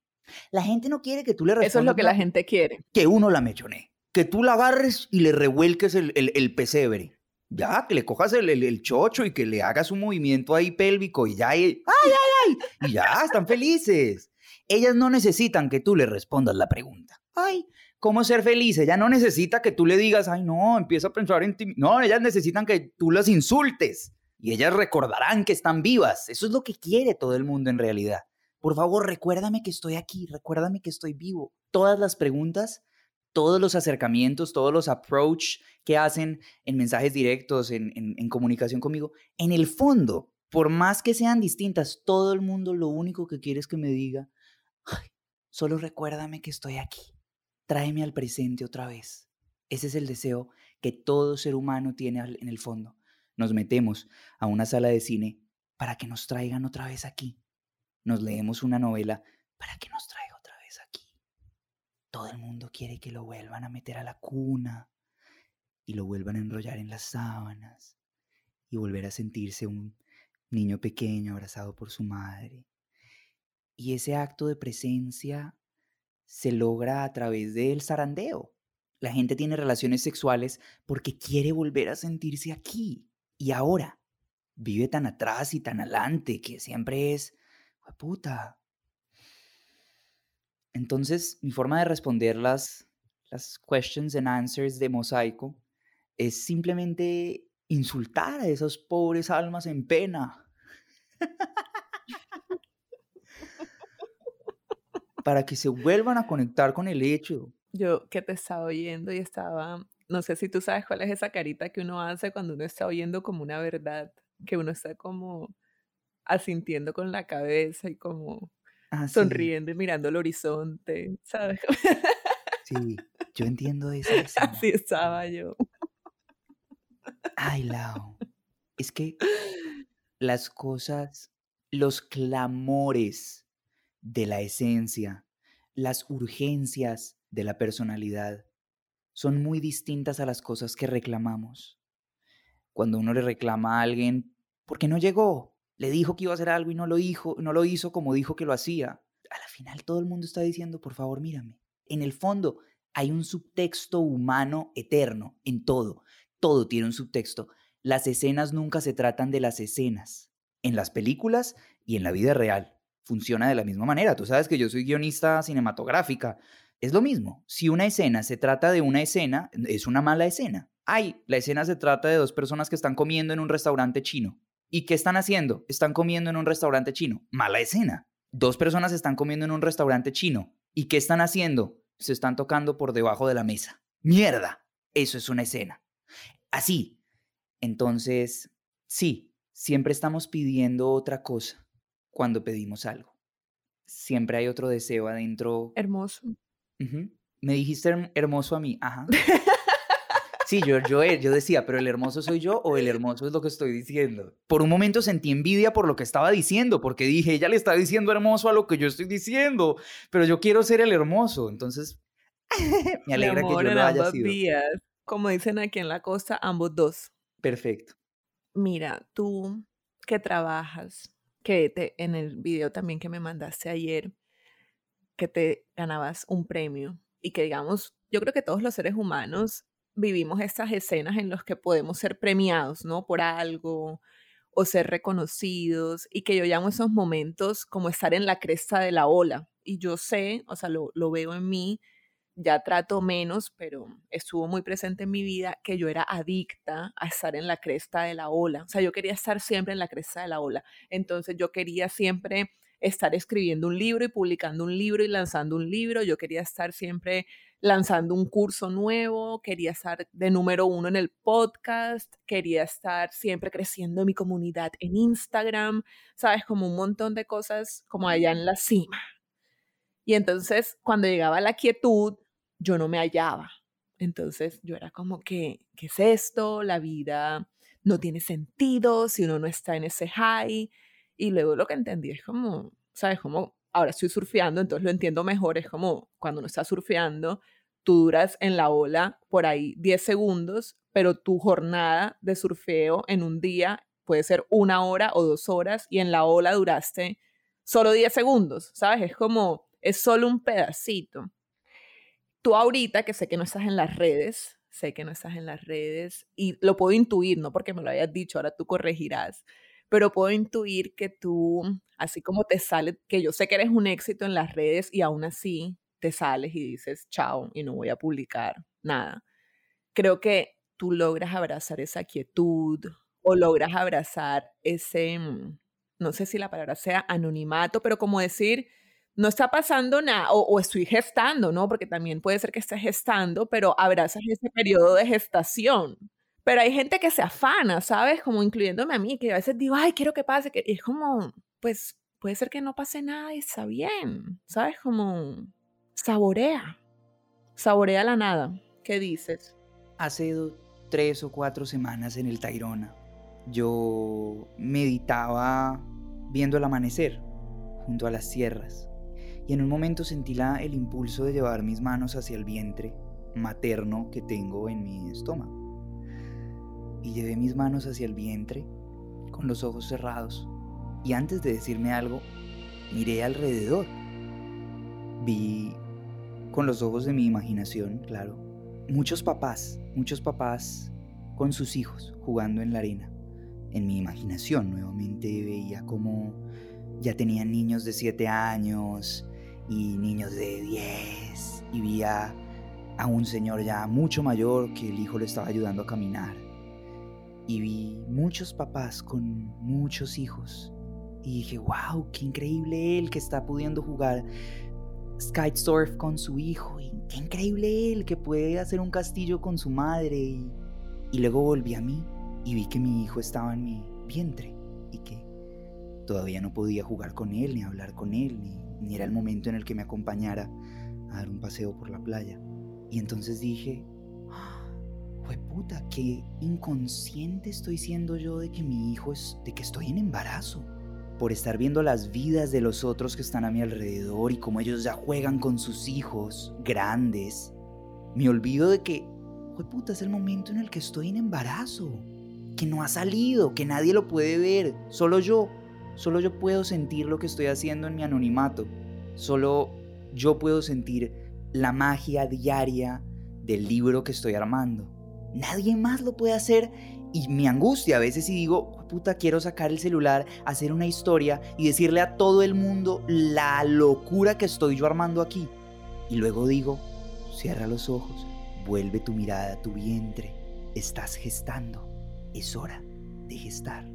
La gente no quiere que tú le. Eso es lo que la gente quiere. Que uno la mechonee. Que tú la agarres y le revuelques el, el, el pesebre. Ya, que le cojas el, el, el chocho y que le hagas un movimiento ahí pélvico y ya, y, ¡ay, ay, ay! Y ya, están felices. Ellas no necesitan que tú le respondas la pregunta. Ay, ¿cómo ser feliz? Ella no necesita que tú le digas, ay, no, empieza a pensar en ti. No, ellas necesitan que tú las insultes. Y ellas recordarán que están vivas. Eso es lo que quiere todo el mundo en realidad. Por favor, recuérdame que estoy aquí, recuérdame que estoy vivo. Todas las preguntas todos los acercamientos, todos los approach que hacen en mensajes directos, en, comunicación conmigo, en el fondo, por más que sean distintas, todo el mundo lo único que quiere es que me diga, Ay, solo recuérdame que estoy aquí, tráeme al presente otra vez. Ese es el deseo que todo ser humano tiene en el fondo. Nos metemos a una sala de cine para que nos traigan otra vez aquí. Nos leemos una novela para que nos traigan. Todo el mundo quiere que lo vuelvan a meter a la cuna y lo vuelvan a enrollar en las sábanas y volver a sentirse un niño pequeño abrazado por su madre. Y ese acto de presencia se logra a través del zarandeo. La gente tiene relaciones sexuales porque quiere volver a sentirse aquí y ahora. Vive tan atrás y tan adelante que siempre es, puta, entonces, mi forma de responder las, questions and answers de Mosaico es simplemente insultar a esas pobres almas en pena. Para que se vuelvan a conectar con el hecho. Yo que te estaba oyendo y estaba, no sé si tú sabes cuál es esa carita que uno hace cuando uno está oyendo como una verdad, que uno está como asintiendo con la cabeza y como Ah, sí. sonriendo y mirando el horizonte, ¿sabes? Sí, yo entiendo esa escena. Así estaba yo. Ay, Lau. Es que las cosas, los clamores de la esencia, las urgencias de la personalidad son muy distintas a las cosas que reclamamos. Cuando uno le reclama a alguien porque no llegó, le dijo que iba a hacer algo y no lo hizo, no lo hizo como dijo que lo hacía. A la final todo el mundo está diciendo, por favor, mírame. En el fondo hay un subtexto humano eterno en todo. Todo tiene un subtexto. Las escenas nunca se tratan de las escenas. En las películas y en la vida real. Funciona de la misma manera. Tú sabes que yo soy guionista cinematográfica. Es lo mismo. Si una escena se trata de una escena, es una mala escena. Ay, la escena se trata de dos personas que están comiendo en un restaurante chino. ¿Y qué están haciendo? Están comiendo en un restaurante chino. Mala escena. Dos personas están comiendo en un restaurante chino. ¿Y qué están haciendo? Se están tocando por debajo de la mesa. ¡Mierda! Eso es una escena. Así. Entonces, sí, siempre estamos pidiendo otra cosa cuando pedimos algo. Siempre hay otro deseo adentro. Hermoso. Uh -huh. Me dijiste hermoso a mí. Ajá. Sí, yo, yo, yo decía, pero el hermoso soy yo o el hermoso es lo que estoy diciendo. Por un momento sentí envidia por lo que estaba diciendo, porque dije, ella le está diciendo hermoso a lo que yo estoy diciendo, pero yo quiero ser el hermoso. Entonces, me alegra amor, que yo lo haya sido. Vías. Como dicen aquí en la costa, ambos dos. Perfecto. Mira, tú que trabajas, que te, en el video también que me mandaste ayer, que te ganabas un premio y que digamos, yo creo que todos los seres humanos vivimos estas escenas en las que podemos ser premiados, ¿no? Por algo o ser reconocidos y que yo llamo esos momentos como estar en la cresta de la ola. Y yo sé, o sea, lo, lo veo en mí, ya trato menos, pero estuvo muy presente en mi vida que yo era adicta a estar en la cresta de la ola. O sea, yo quería estar siempre en la cresta de la ola. Entonces yo quería siempre estar escribiendo un libro y publicando un libro y lanzando un libro. Yo quería estar siempre lanzando un curso nuevo, quería estar de número uno en el podcast, quería estar siempre creciendo mi comunidad en Instagram, sabes, como un montón de cosas como allá en la cima. Y entonces cuando llegaba la quietud, yo no me hallaba. Entonces yo era como que, ¿qué es esto? La vida no tiene sentido si uno no está en ese high. Y luego lo que entendí es como, ¿sabes? Como ahora estoy surfeando, entonces lo entiendo mejor. Es como cuando uno está surfeando, tú duras en la ola por ahí 10 segundos, pero tu jornada de surfeo en un día puede ser una hora o dos horas y en la ola duraste solo 10 segundos, ¿sabes? Es como, es solo un pedacito. Tú ahorita, que sé que no estás en las redes, sé que no estás en las redes y lo puedo intuir, no porque me lo hayas dicho, ahora tú corregirás, pero puedo intuir que tú, así como te sale, que yo sé que eres un éxito en las redes y aún así te sales y dices, chao, y no voy a publicar nada. Creo que tú logras abrazar esa quietud o logras abrazar ese, mm, no sé si la palabra sea anonimato, pero como decir, no está pasando nada, o, estoy gestando, ¿no? Porque también puede ser que estés gestando, pero abrazas ese periodo de gestación. Pero hay gente que se afana, ¿sabes? Como incluyéndome a mí, que a veces digo, ay, quiero que pase, que es como, pues puede ser que no pase nada y está bien, ¿sabes? Como saborea, saborea la nada. ¿Qué dices? Hace tres o cuatro semanas en el Tairona, yo meditaba viendo el amanecer junto a las sierras y en un momento sentí la, el impulso de llevar mis manos hacia el vientre materno que tengo en mi estómago y llevé mis manos hacia el vientre con los ojos cerrados. Y antes de decirme algo, miré alrededor. Vi con los ojos de mi imaginación, claro, muchos papás, muchos papás con sus hijos jugando en la arena. En mi imaginación nuevamente veía como ya tenían niños de 7 años y niños de 10 y veía a un señor ya mucho mayor que el hijo le estaba ayudando a caminar y vi muchos papás con muchos hijos. Y dije, wow, qué increíble él que está pudiendo jugar surf con su hijo. Y qué increíble él que puede hacer un castillo con su madre. Y, y luego volví a mí y vi que mi hijo estaba en mi vientre y que todavía no podía jugar con él, ni hablar con él, ni, ni era el momento en el que me acompañara a dar un paseo por la playa. Y entonces dije, puta, qué inconsciente estoy siendo yo de que mi hijo es, de que estoy en embarazo. Por estar viendo las vidas de los otros que están a mi alrededor y cómo ellos ya juegan con sus hijos grandes. Me olvido de que, puta, es el momento en el que estoy en embarazo. Que no ha salido, que nadie lo puede ver, solo yo. Solo yo puedo sentir lo que estoy haciendo en mi anonimato. Solo yo puedo sentir la magia diaria del libro que estoy armando. Nadie más lo puede hacer y me angustia a veces y digo, puta, quiero sacar el celular, hacer una historia y decirle a todo el mundo la locura que estoy yo armando aquí. Y luego digo, cierra los ojos, vuelve tu mirada a tu vientre, estás gestando, es hora de gestar.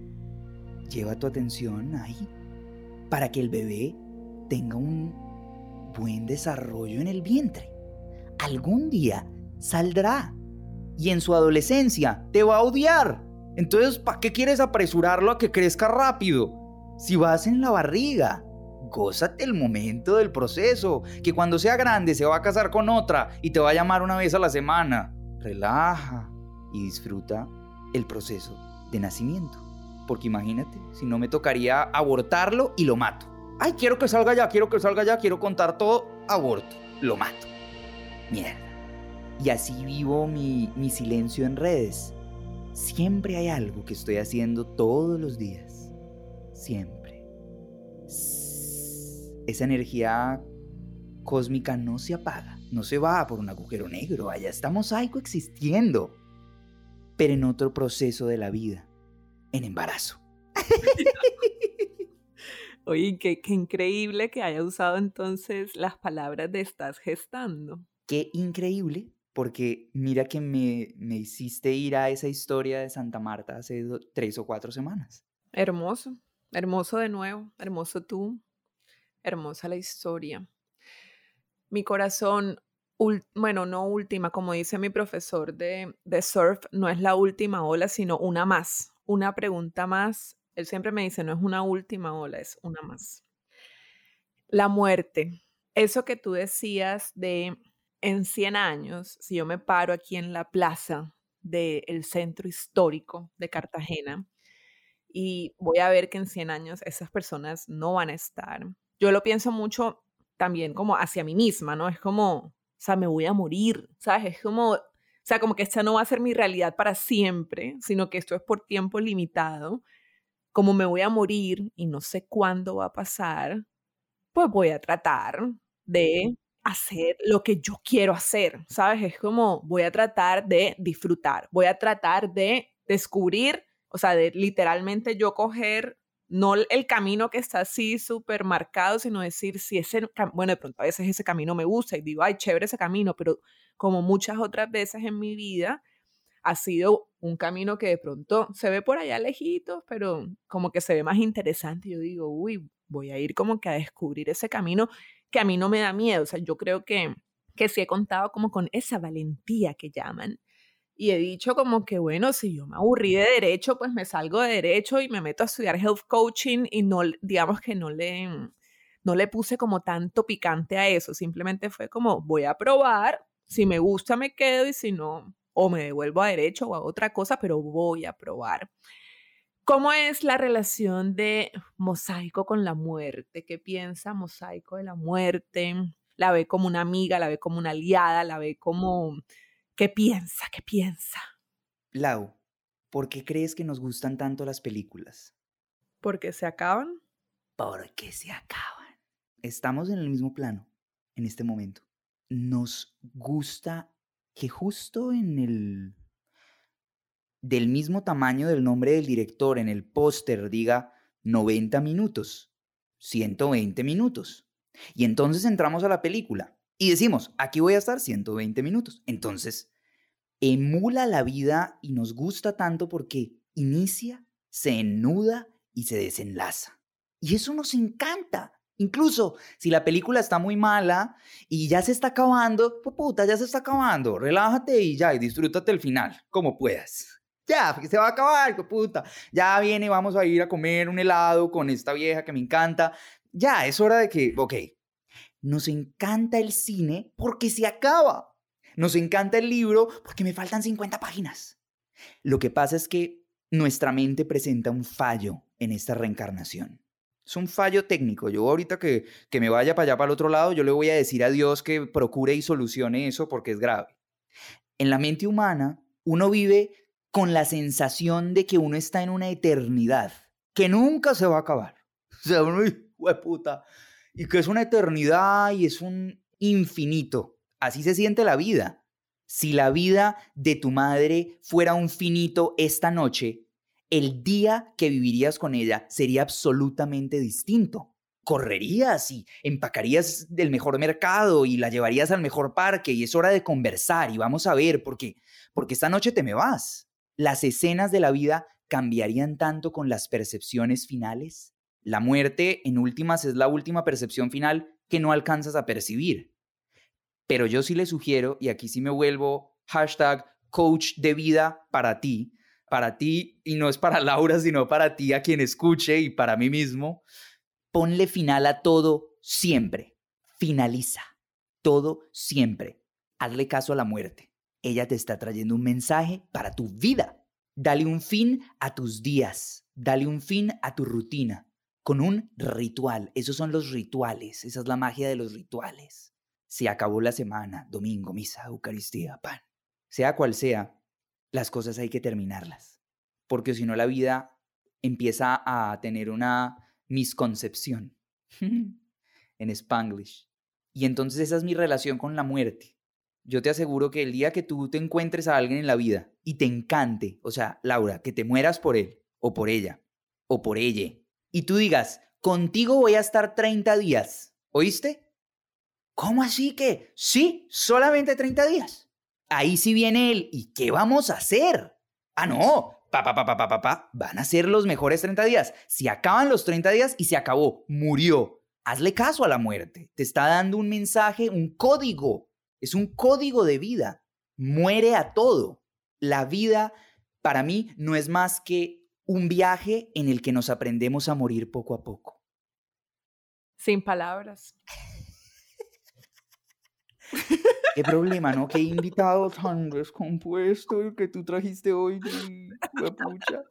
Lleva tu atención ahí para que el bebé tenga un buen desarrollo en el vientre. Algún día saldrá y en su adolescencia te va a odiar. Entonces, ¿para qué quieres apresurarlo a que crezca rápido? Si vas en la barriga, gózate el momento del proceso, que cuando sea grande se va a casar con otra y te va a llamar una vez a la semana. Relaja y disfruta el proceso de nacimiento. Porque imagínate, si no me tocaría abortarlo y lo mato. Ay, quiero que salga ya, quiero que salga ya, quiero contar todo, aborto, lo mato. Mierda. Y así vivo mi, silencio en redes. Siempre hay algo que estoy haciendo todos los días. Siempre. Esa energía cósmica no se apaga, no se va por un agujero negro, allá está mosaico existiendo, pero en otro proceso de la vida, en embarazo. Oye, qué, qué increíble que haya usado entonces las palabras de estás gestando. Qué increíble, porque mira que me, me hiciste ir a esa historia de Santa Marta hace tres o cuatro semanas. Hermoso, hermoso de nuevo, hermoso tú, hermosa la historia. Mi corazón, bueno, no última, como dice mi profesor de, de surf, no es la última ola, sino una más, una pregunta más. Él siempre me dice, no es una última ola, es una más. La muerte, eso que tú decías de en 100 años, si yo me paro aquí en la plaza del centro histórico de Cartagena, y voy a ver que en 100 años esas personas no van a estar. Yo lo pienso mucho también como hacia mí misma, ¿no? Es como, o sea, me voy a morir, ¿sabes? Es como, o sea, como que esta no va a ser mi realidad para siempre, sino que esto es por tiempo limitado. Como me voy a morir y no sé cuándo va a pasar, pues voy a tratar de hacer lo que yo quiero hacer, ¿sabes? Es como voy a tratar de disfrutar, voy a tratar de descubrir, o sea, de literalmente yo coger no el camino que está así súper marcado, sino decir si ese, bueno, de pronto a veces ese camino me gusta y digo, ay, chévere ese camino, pero como muchas otras veces en mi vida, ha sido un camino que de pronto se ve por allá lejitos, pero como que se ve más interesante. Yo digo, uy, voy a ir como que a descubrir ese camino que a mí no me da miedo. O sea, yo creo que, que sí he contado como con esa valentía que llaman. Y he dicho como que, bueno, si yo me aburrí de derecho, pues me salgo de derecho y me meto a estudiar health coaching y no, digamos que no le, no le puse como tanto picante a eso. Simplemente fue como, voy a probar, si me gusta me quedo y si no, o me devuelvo a derecho o a otra cosa, pero voy a probar. ¿Cómo es la relación de Mosaico con la muerte? ¿Qué piensa Mosaico de la muerte? ¿La ve como una amiga? ¿La ve como una aliada? ¿La ve como... ¿Qué piensa? ¿Qué piensa? Lau, ¿por qué crees que nos gustan tanto las películas? ¿Porque se acaban? Porque se acaban. Estamos en el mismo plano en este momento. Nos gusta que justo en el del mismo tamaño del nombre del director en el póster diga 90 minutos, 120 minutos. Y entonces entramos a la película y decimos, aquí voy a estar 120 minutos. Entonces, emula la vida y nos gusta tanto porque inicia, se ennuda y se desenlaza. Y eso nos encanta. Incluso si la película está muy mala y ya se está acabando, pues puta, ya se está acabando. Relájate y ya, y disfrútate el final, como puedas. Ya, se va a acabar, puta. Ya viene, vamos a ir a comer un helado con esta vieja que me encanta. Ya, es hora de que, ok, nos encanta el cine porque se acaba. Nos encanta el libro porque me faltan 50 páginas. Lo que pasa es que nuestra mente presenta un fallo en esta reencarnación. Es un fallo técnico. Yo ahorita que, que me vaya para allá, para el otro lado, yo le voy a decir a Dios que procure y solucione eso porque es grave. En la mente humana, uno vive con la sensación de que uno está en una eternidad, que nunca se va a acabar. O sea, uno puta, y que es una eternidad y es un infinito. Así se siente la vida. Si la vida de tu madre fuera un finito esta noche, el día que vivirías con ella sería absolutamente distinto. Correrías y empacarías del mejor mercado y la llevarías al mejor parque y es hora de conversar y vamos a ver porque porque esta noche te me vas. Las escenas de la vida cambiarían tanto con las percepciones finales. La muerte, en últimas, es la última percepción final que no alcanzas a percibir. Pero yo sí le sugiero, y aquí sí me vuelvo hashtag coach de vida para ti, para ti, y no es para Laura, sino para ti, a quien escuche, y para mí mismo, ponle final a todo siempre. Finaliza. Todo siempre. Hazle caso a la muerte. Ella te está trayendo un mensaje para tu vida. Dale un fin a tus días. Dale un fin a tu rutina. Con un ritual. Esos son los rituales. Esa es la magia de los rituales. Se acabó la semana. Domingo, misa, Eucaristía, pan. Sea cual sea, las cosas hay que terminarlas, porque si no la vida empieza a tener una misconcepción en spanglish. Y entonces esa es mi relación con la muerte. Yo te aseguro que el día que tú te encuentres a alguien en la vida y te encante, o sea, Laura, que te mueras por él o por ella o por ella, y tú digas, contigo voy a estar 30 días, ¿oíste? ¿Cómo así que? Sí, solamente 30 días. Ahí sí viene él, ¿y qué vamos a hacer? Ah, no, pa, pa, pa, pa, pa, pa, pa, van a ser los mejores 30 días. Si acaban los 30 días y se acabó, murió. Hazle caso a la muerte. Te está dando un mensaje, un código. Es un código de vida. Muere a todo. La vida, para mí, no es más que un viaje en el que nos aprendemos a morir poco a poco. Sin palabras. Qué problema, ¿no? Qué invitado tan descompuesto el que tú trajiste hoy, pucha.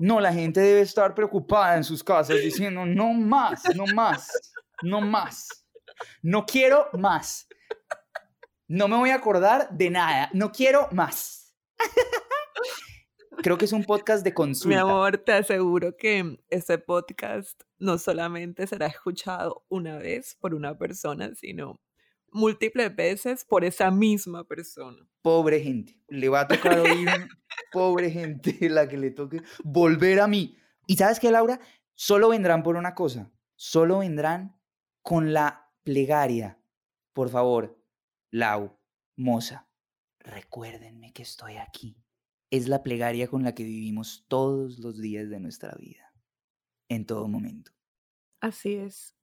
No, la gente debe estar preocupada en sus casas diciendo, no más, no más, no más. No quiero más. No me voy a acordar de nada. No quiero más. Creo que es un podcast de consulta. Mi amor, te aseguro que este podcast no solamente será escuchado una vez por una persona, sino múltiples veces por esa misma persona. Pobre gente. Le va a tocar oír, pobre gente, la que le toque volver a mí. ¿Y sabes qué, Laura? Solo vendrán por una cosa. Solo vendrán con la plegaria. Por favor, Lau, Moza, recuérdenme que estoy aquí. Es la plegaria con la que vivimos todos los días de nuestra vida. En todo momento. Así es.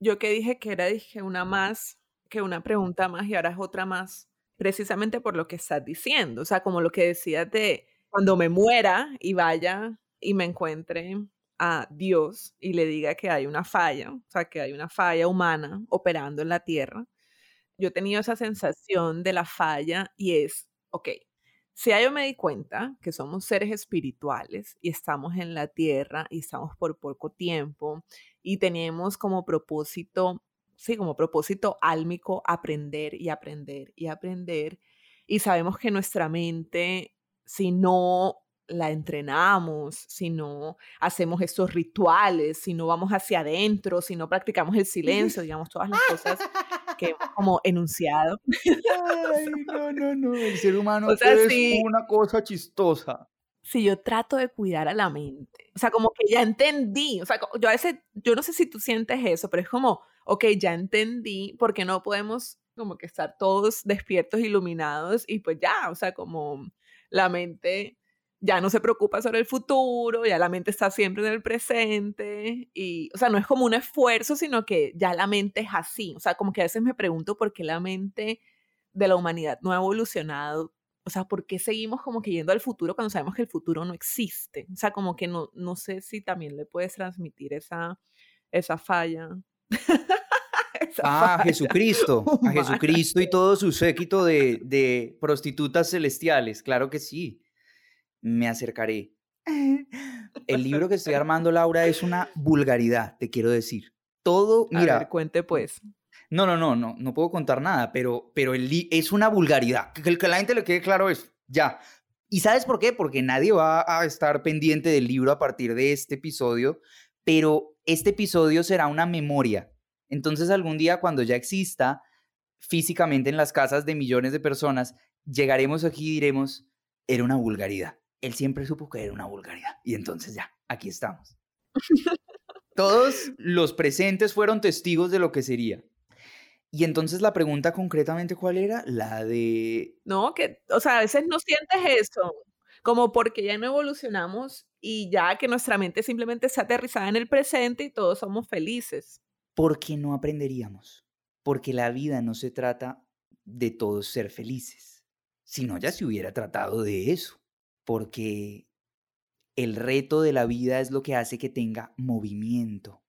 Yo que dije que era, dije una más, que una pregunta más y ahora es otra más, precisamente por lo que estás diciendo. O sea, como lo que decías de cuando me muera y vaya y me encuentre a Dios y le diga que hay una falla, o sea, que hay una falla humana operando en la tierra. Yo he tenido esa sensación de la falla y es, ok, si ya yo me di cuenta que somos seres espirituales y estamos en la tierra y estamos por poco tiempo y tenemos como propósito sí, como propósito álmico aprender y aprender y aprender. Y sabemos que nuestra mente, si no la entrenamos, si no hacemos estos rituales, si no vamos hacia adentro, si no practicamos el silencio, digamos, todas las cosas que hemos como enunciado. Ay, no, no, no, el ser humano es una cosa chistosa. Si yo trato de cuidar a la mente, o sea, como que ya entendí, o sea, yo a veces, yo no sé si tú sientes eso, pero es como, ok, ya entendí por qué no podemos como que estar todos despiertos, iluminados y pues ya, o sea, como la mente ya no se preocupa sobre el futuro, ya la mente está siempre en el presente y, o sea, no es como un esfuerzo, sino que ya la mente es así, o sea, como que a veces me pregunto por qué la mente de la humanidad no ha evolucionado, o sea, ¿por qué seguimos como que yendo al futuro cuando sabemos que el futuro no existe? O sea, como que no, no sé si también le puedes transmitir esa, esa falla Ah, a Jesucristo, a Jesucristo y todo su séquito de, de prostitutas celestiales, claro que sí. Me acercaré. El libro que estoy armando, Laura, es una vulgaridad, te quiero decir. Todo, mira. A ver, cuente pues. No, no, no, no, no puedo contar nada, pero, pero el es una vulgaridad. Que, que la gente le quede claro es, ya. ¿Y sabes por qué? Porque nadie va a estar pendiente del libro a partir de este episodio, pero este episodio será una memoria entonces algún día cuando ya exista físicamente en las casas de millones de personas, llegaremos aquí y diremos, era una vulgaridad. Él siempre supo que era una vulgaridad. Y entonces ya, aquí estamos. Todos los presentes fueron testigos de lo que sería. Y entonces la pregunta concretamente, ¿cuál era? La de... No, que, o sea, a veces no sientes eso, como porque ya no evolucionamos y ya que nuestra mente simplemente se aterrizada en el presente y todos somos felices porque no aprenderíamos, porque la vida no se trata de todos ser felices, sino ya se hubiera tratado de eso, porque el reto de la vida es lo que hace que tenga movimiento.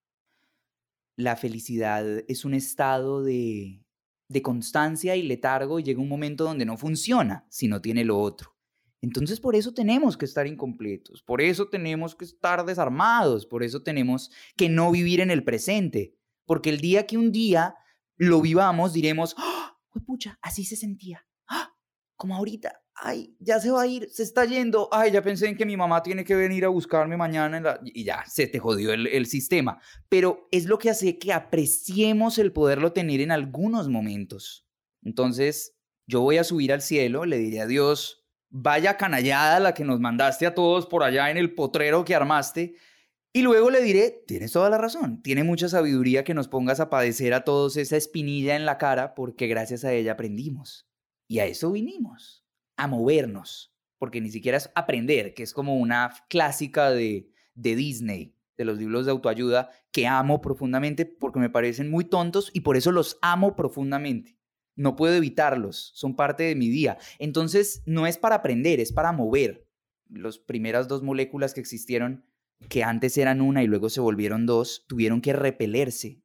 La felicidad es un estado de, de constancia y letargo y llega un momento donde no funciona si no tiene lo otro. Entonces por eso tenemos que estar incompletos, por eso tenemos que estar desarmados, por eso tenemos que no vivir en el presente, porque el día que un día lo vivamos, diremos, ¡Oh, pucha, así se sentía! ¡Ah! Como ahorita, ay, ya se va a ir, se está yendo, ay, ya pensé en que mi mamá tiene que venir a buscarme mañana en la... y ya, se te jodió el, el sistema. Pero es lo que hace que apreciemos el poderlo tener en algunos momentos. Entonces, yo voy a subir al cielo, le diré a Dios, vaya canallada la que nos mandaste a todos por allá en el potrero que armaste. Y luego le diré, tienes toda la razón, tiene mucha sabiduría que nos pongas a padecer a todos esa espinilla en la cara porque gracias a ella aprendimos. Y a eso vinimos, a movernos, porque ni siquiera es aprender, que es como una clásica de, de Disney, de los libros de autoayuda, que amo profundamente porque me parecen muy tontos y por eso los amo profundamente no puedo evitarlos, son parte de mi día. Entonces, no es para aprender, es para mover. Las primeras dos moléculas que existieron, que antes eran una y luego se volvieron dos, tuvieron que repelerse,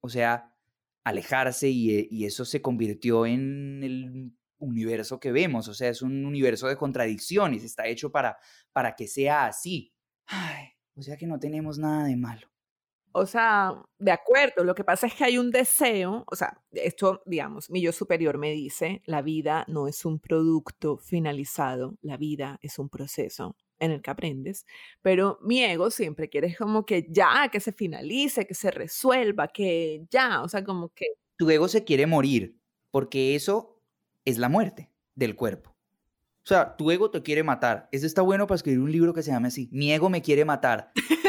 o sea, alejarse y, y eso se convirtió en el universo que vemos, o sea, es un universo de contradicciones, está hecho para, para que sea así. Ay, o sea que no tenemos nada de malo. O sea, de acuerdo, lo que pasa es que hay un deseo, o sea, esto, digamos, mi yo superior me dice, la vida no es un producto finalizado, la vida es un proceso en el que aprendes, pero mi ego siempre quiere como que ya, que se finalice, que se resuelva, que ya, o sea, como que... Tu ego se quiere morir, porque eso es la muerte del cuerpo. O sea, tu ego te quiere matar. Eso está bueno para escribir un libro que se llame así. Mi ego me quiere matar.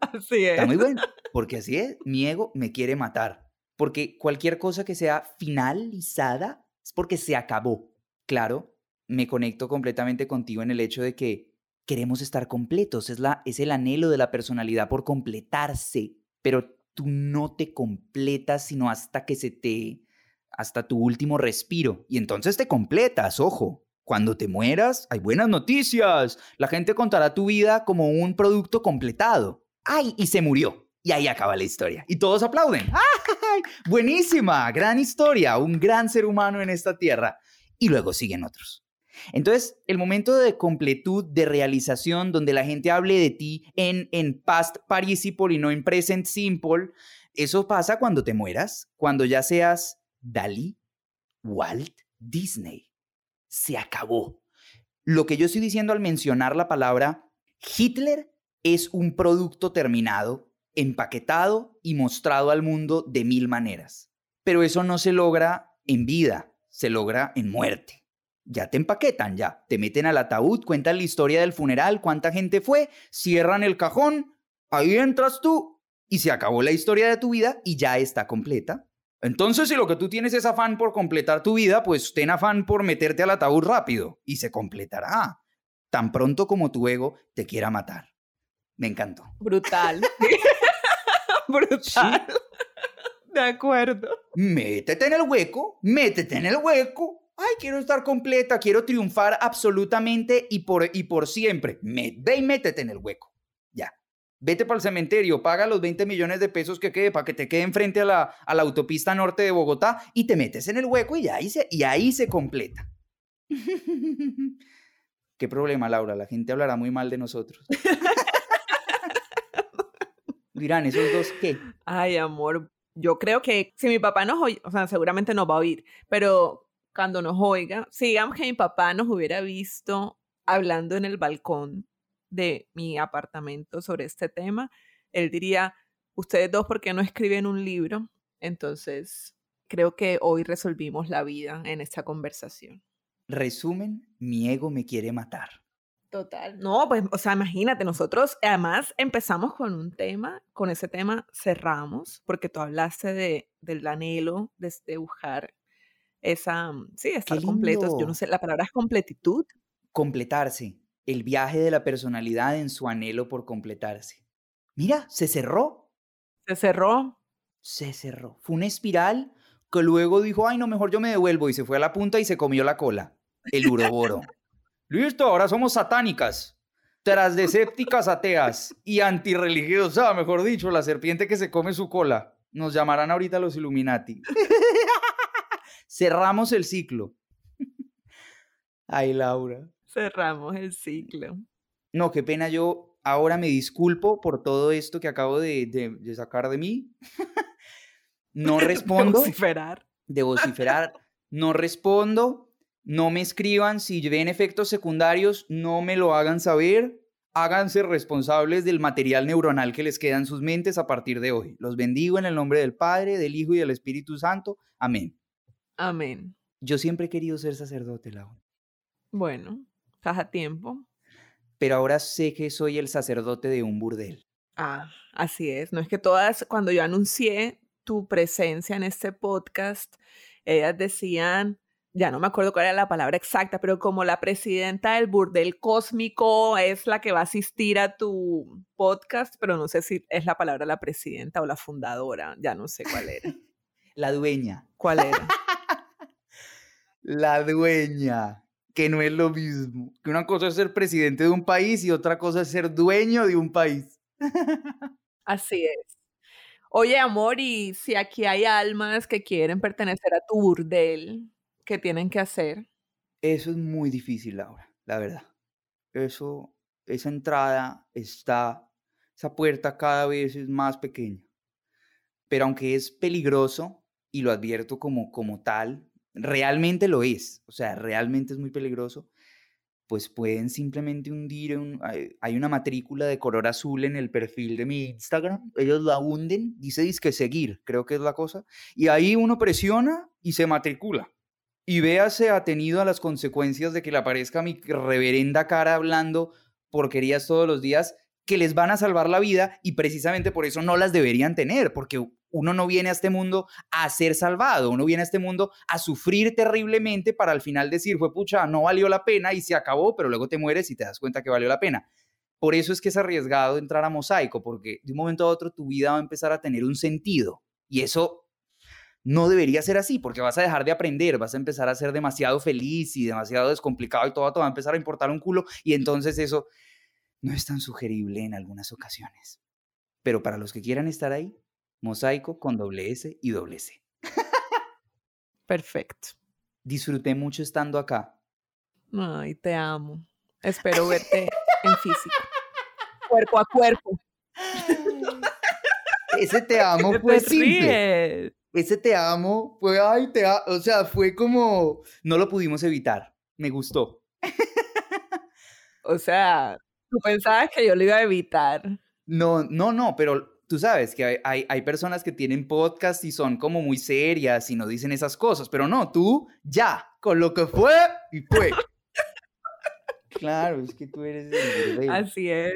Así es. Está muy bueno, porque así es, mi ego me quiere matar. Porque cualquier cosa que sea finalizada es porque se acabó. Claro, me conecto completamente contigo en el hecho de que queremos estar completos, es, la, es el anhelo de la personalidad por completarse, pero tú no te completas sino hasta que se te, hasta tu último respiro. Y entonces te completas, ojo. Cuando te mueras, hay buenas noticias. La gente contará tu vida como un producto completado. ¡Ay! Y se murió. Y ahí acaba la historia. Y todos aplauden. ¡Ay! Buenísima, gran historia, un gran ser humano en esta tierra. Y luego siguen otros. Entonces, el momento de completud, de realización, donde la gente hable de ti en, en past participle y no en present simple, eso pasa cuando te mueras, cuando ya seas Dalí, Walt Disney. Se acabó. Lo que yo estoy diciendo al mencionar la palabra Hitler es un producto terminado, empaquetado y mostrado al mundo de mil maneras. Pero eso no se logra en vida, se logra en muerte. Ya te empaquetan, ya. Te meten al ataúd, cuentan la historia del funeral, cuánta gente fue, cierran el cajón, ahí entras tú y se acabó la historia de tu vida y ya está completa. Entonces, si lo que tú tienes es afán por completar tu vida, pues ten afán por meterte al ataúd rápido y se completará, tan pronto como tu ego te quiera matar. Me encantó. Brutal. Brutal. De acuerdo. Métete en el hueco, métete en el hueco. Ay, quiero estar completa, quiero triunfar absolutamente y por, y por siempre. Me, ve y métete en el hueco. Vete para el cementerio, paga los 20 millones de pesos que quede para que te queden frente a la, a la autopista norte de Bogotá y te metes en el hueco y ahí se, y ahí se completa. ¿Qué problema, Laura? La gente hablará muy mal de nosotros. Dirán, ¿esos dos qué? Ay, amor, yo creo que si mi papá nos oye, o sea, seguramente nos va a oír, pero cuando nos oiga, si digamos que mi papá nos hubiera visto hablando en el balcón de mi apartamento sobre este tema, él diría, ustedes dos, ¿por qué no escriben un libro? Entonces, creo que hoy resolvimos la vida en esta conversación. Resumen, mi ego me quiere matar. Total. No, pues, o sea, imagínate, nosotros además empezamos con un tema, con ese tema cerramos, porque tú hablaste de, del anhelo de, de buscar esa, mm, sí, estar completos. Yo no sé, la palabra es completitud. Completarse, el viaje de la personalidad en su anhelo por completarse. Mira, se cerró. Se cerró. Se cerró. Fue una espiral que luego dijo, ay, no, mejor yo me devuelvo y se fue a la punta y se comió la cola. El uroboro. Listo, ahora somos satánicas, trasdesépticas ateas y antirreligiosas, mejor dicho, la serpiente que se come su cola. Nos llamarán ahorita los Illuminati. Cerramos el ciclo. Ay, Laura. Cerramos el ciclo. No, qué pena, yo ahora me disculpo por todo esto que acabo de, de, de sacar de mí. no respondo. De vociferar. De vociferar. No respondo No me escriban si ven efectos secundarios, no me lo hagan saber. Háganse responsables del material neuronal que les queda en sus mentes a partir de hoy. Los bendigo en el nombre del Padre, del Hijo y del Espíritu Santo. Amén. Amén. Yo siempre he querido ser sacerdote, Laura. Bueno, estás a tiempo. Pero ahora sé que soy el sacerdote de un burdel. Ah, así es. No es que todas, cuando yo anuncié tu presencia en este podcast, ellas decían, ya no me acuerdo cuál era la palabra exacta, pero como la presidenta del burdel cósmico es la que va a asistir a tu podcast, pero no sé si es la palabra la presidenta o la fundadora, ya no sé cuál era. La dueña. ¿Cuál era? La dueña, que no es lo mismo. Que una cosa es ser presidente de un país y otra cosa es ser dueño de un país. Así es. Oye, amor, y si aquí hay almas que quieren pertenecer a tu burdel, ¿qué tienen que hacer? Eso es muy difícil, Laura, la verdad. Eso, esa entrada está, esa puerta cada vez es más pequeña. Pero aunque es peligroso, y lo advierto como, como tal, realmente lo es, o sea, realmente es muy peligroso, pues pueden simplemente hundir, un, hay, una matrícula de color azul en el perfil de mi Instagram, ellos la hunden, dice disque seguir, creo que es la cosa, y ahí uno presiona y se matricula. Y véase atenido a las consecuencias de que le aparezca mi reverenda cara hablando porquerías todos los días que les van a salvar la vida y precisamente por eso no las deberían tener, porque uno no viene a este mundo a ser salvado, uno viene a este mundo a sufrir terriblemente para al final decir, fue pucha, no valió la pena y se acabó, pero luego te mueres y te das cuenta que valió la pena. Por eso es que es arriesgado entrar a mosaico, porque de un momento a otro tu vida va a empezar a tener un sentido. Y eso no debería ser así, porque vas a dejar de aprender, vas a empezar a ser demasiado feliz y demasiado descomplicado y todo, va a empezar a importar un culo y entonces eso no es tan sugerible en algunas ocasiones. Pero para los que quieran estar ahí, mosaico con doble S y doble C. Perfecto. Disfruté mucho estando acá. Ay, te amo. Espero verte en físico. Cuerpo a cuerpo. Ese te amo ¿Qué fue te simple. Ese te amo fue, ay, te amo. O sea, fue como, no lo pudimos evitar. Me gustó. O sea, tú pensabas que yo lo iba a evitar. No, no, no, pero tú sabes que hay, hay, hay personas que tienen podcast y son como muy serias y no dicen esas cosas, pero no, tú ya, con lo que fue y fue. Claro, es que tú eres el. Así es.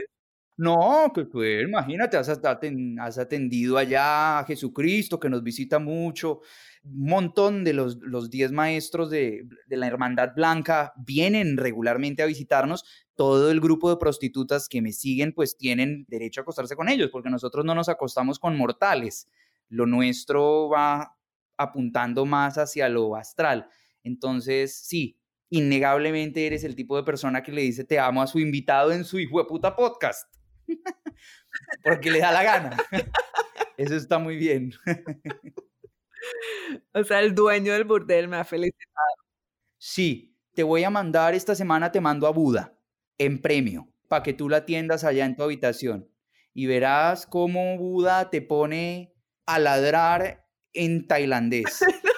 No, que fue, imagínate, has, has atendido allá a Jesucristo que nos visita mucho. Un montón de los, los 10 maestros de, de la Hermandad Blanca vienen regularmente a visitarnos. Todo el grupo de prostitutas que me siguen, pues tienen derecho a acostarse con ellos, porque nosotros no nos acostamos con mortales. Lo nuestro va apuntando más hacia lo astral. Entonces, sí, innegablemente eres el tipo de persona que le dice te amo a su invitado en su hijo de puta podcast. Porque le da la gana. Eso está muy bien. O sea, el dueño del burdel me ha felicitado. Sí, te voy a mandar esta semana, te mando a Buda en premio para que tú la atiendas allá en tu habitación. Y verás cómo Buda te pone a ladrar en tailandés.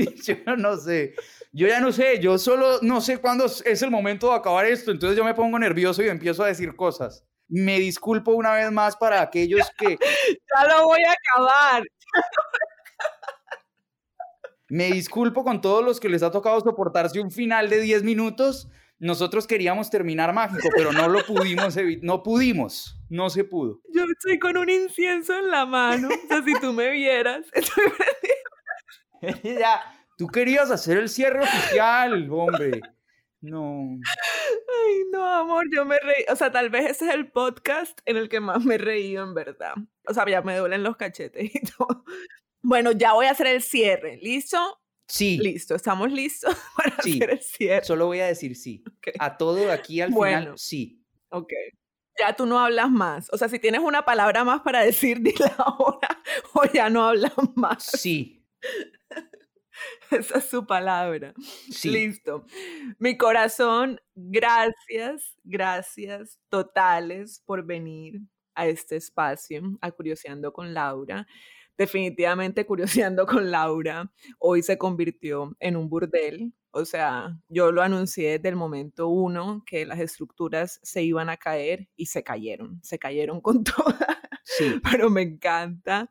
yo no sé. Yo ya no sé, yo solo no sé cuándo es el momento de acabar esto, entonces yo me pongo nervioso y empiezo a decir cosas. Me disculpo una vez más para aquellos que Ya lo voy a acabar. me disculpo con todos los que les ha tocado soportarse un final de 10 minutos. Nosotros queríamos terminar mágico, pero no lo pudimos, no pudimos, no se pudo. Yo estoy con un incienso en la mano. O sea, si tú me vieras, estoy ya, tú querías hacer el cierre oficial, hombre. No. Ay, no, amor, yo me reí. O sea, tal vez ese es el podcast en el que más me he reído, en verdad. O sea, ya me duelen los cachetes y todo. Bueno, ya voy a hacer el cierre. ¿Listo? Sí, Listo. ¿Estamos listos para Sí. hacer el cierre? solo voy a decir sí. A todo aquí al Bueno. final, sí. Ok. Ya tú no hablas más. O sea, si tienes una palabra más para decir, dila ahora o ya no hablas más. Sí, Esa es su palabra. sí. Listo. Mi corazón, gracias, gracias totales por venir a este espacio, a Curioseando con Laura. Definitivamente curioseando con Laura, hoy se convirtió en un burdel. O sea, yo lo anuncié desde el momento uno que las estructuras se iban a caer y se cayeron, se cayeron con todas. Sí. Pero me encanta.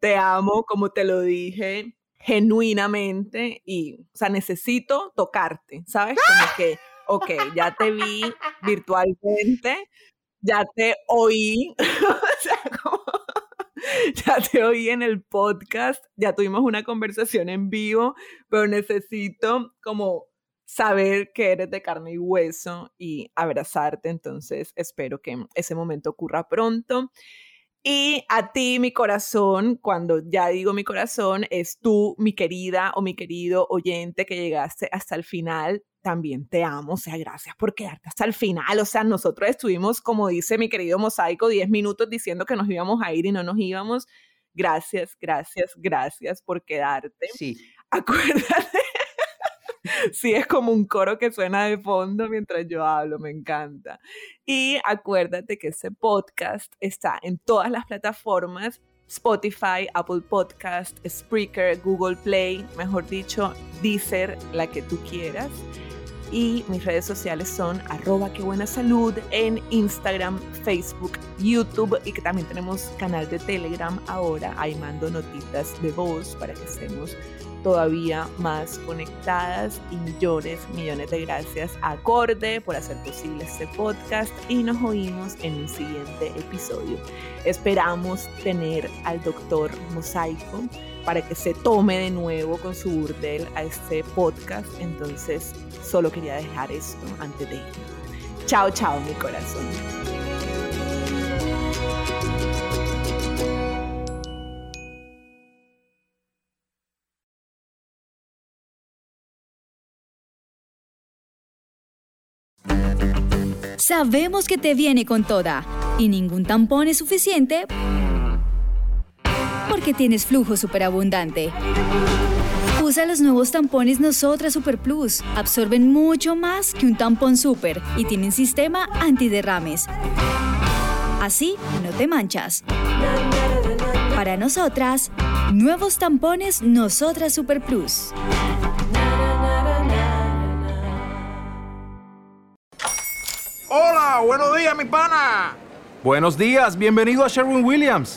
Te amo, como te lo dije, genuinamente y, o sea, necesito tocarte, ¿sabes? Como que, ok, ya te vi virtualmente, ya te oí, ya te oí en el podcast, ya tuvimos una conversación en vivo, pero necesito como saber que eres de carne y hueso y abrazarte, entonces espero que ese momento ocurra pronto. Y a ti, mi corazón, cuando ya digo mi corazón, es tú, mi querida o mi querido oyente que llegaste hasta el final. También te amo, o sea, gracias por quedarte hasta el final. O sea, nosotros estuvimos, como dice mi querido Mosaico, 10 minutos diciendo que nos íbamos a ir y no nos íbamos. Gracias, gracias, gracias por quedarte. Sí. Acuérdate. Sí, es como un coro que suena de fondo mientras yo hablo, me encanta. Y acuérdate que este podcast está en todas las plataformas, Spotify, Apple Podcast, Spreaker, Google Play, mejor dicho, Deezer, la que tú quieras. Y mis redes sociales son arroba que buena salud en Instagram, Facebook, YouTube y que también tenemos canal de Telegram ahora. Ahí mando notitas de voz para que estemos todavía más conectadas y millones, millones de gracias a Acorde por hacer posible este podcast y nos oímos en un siguiente episodio. Esperamos tener al doctor Mosaico para que se tome de nuevo con su burdel a este podcast. Entonces, solo quería dejar esto antes de. Chao, chao, mi corazón. Sabemos que te viene con toda y ningún tampón es suficiente porque tienes flujo superabundante. Usa los nuevos tampones Nosotras Super Plus. Absorben mucho más que un tampón super y tienen sistema antiderrames. Así no te manchas. Para nosotras, nuevos tampones Nosotras Super Plus. Hola, buenos días, mi pana. Buenos días, bienvenido a Sherwin Williams.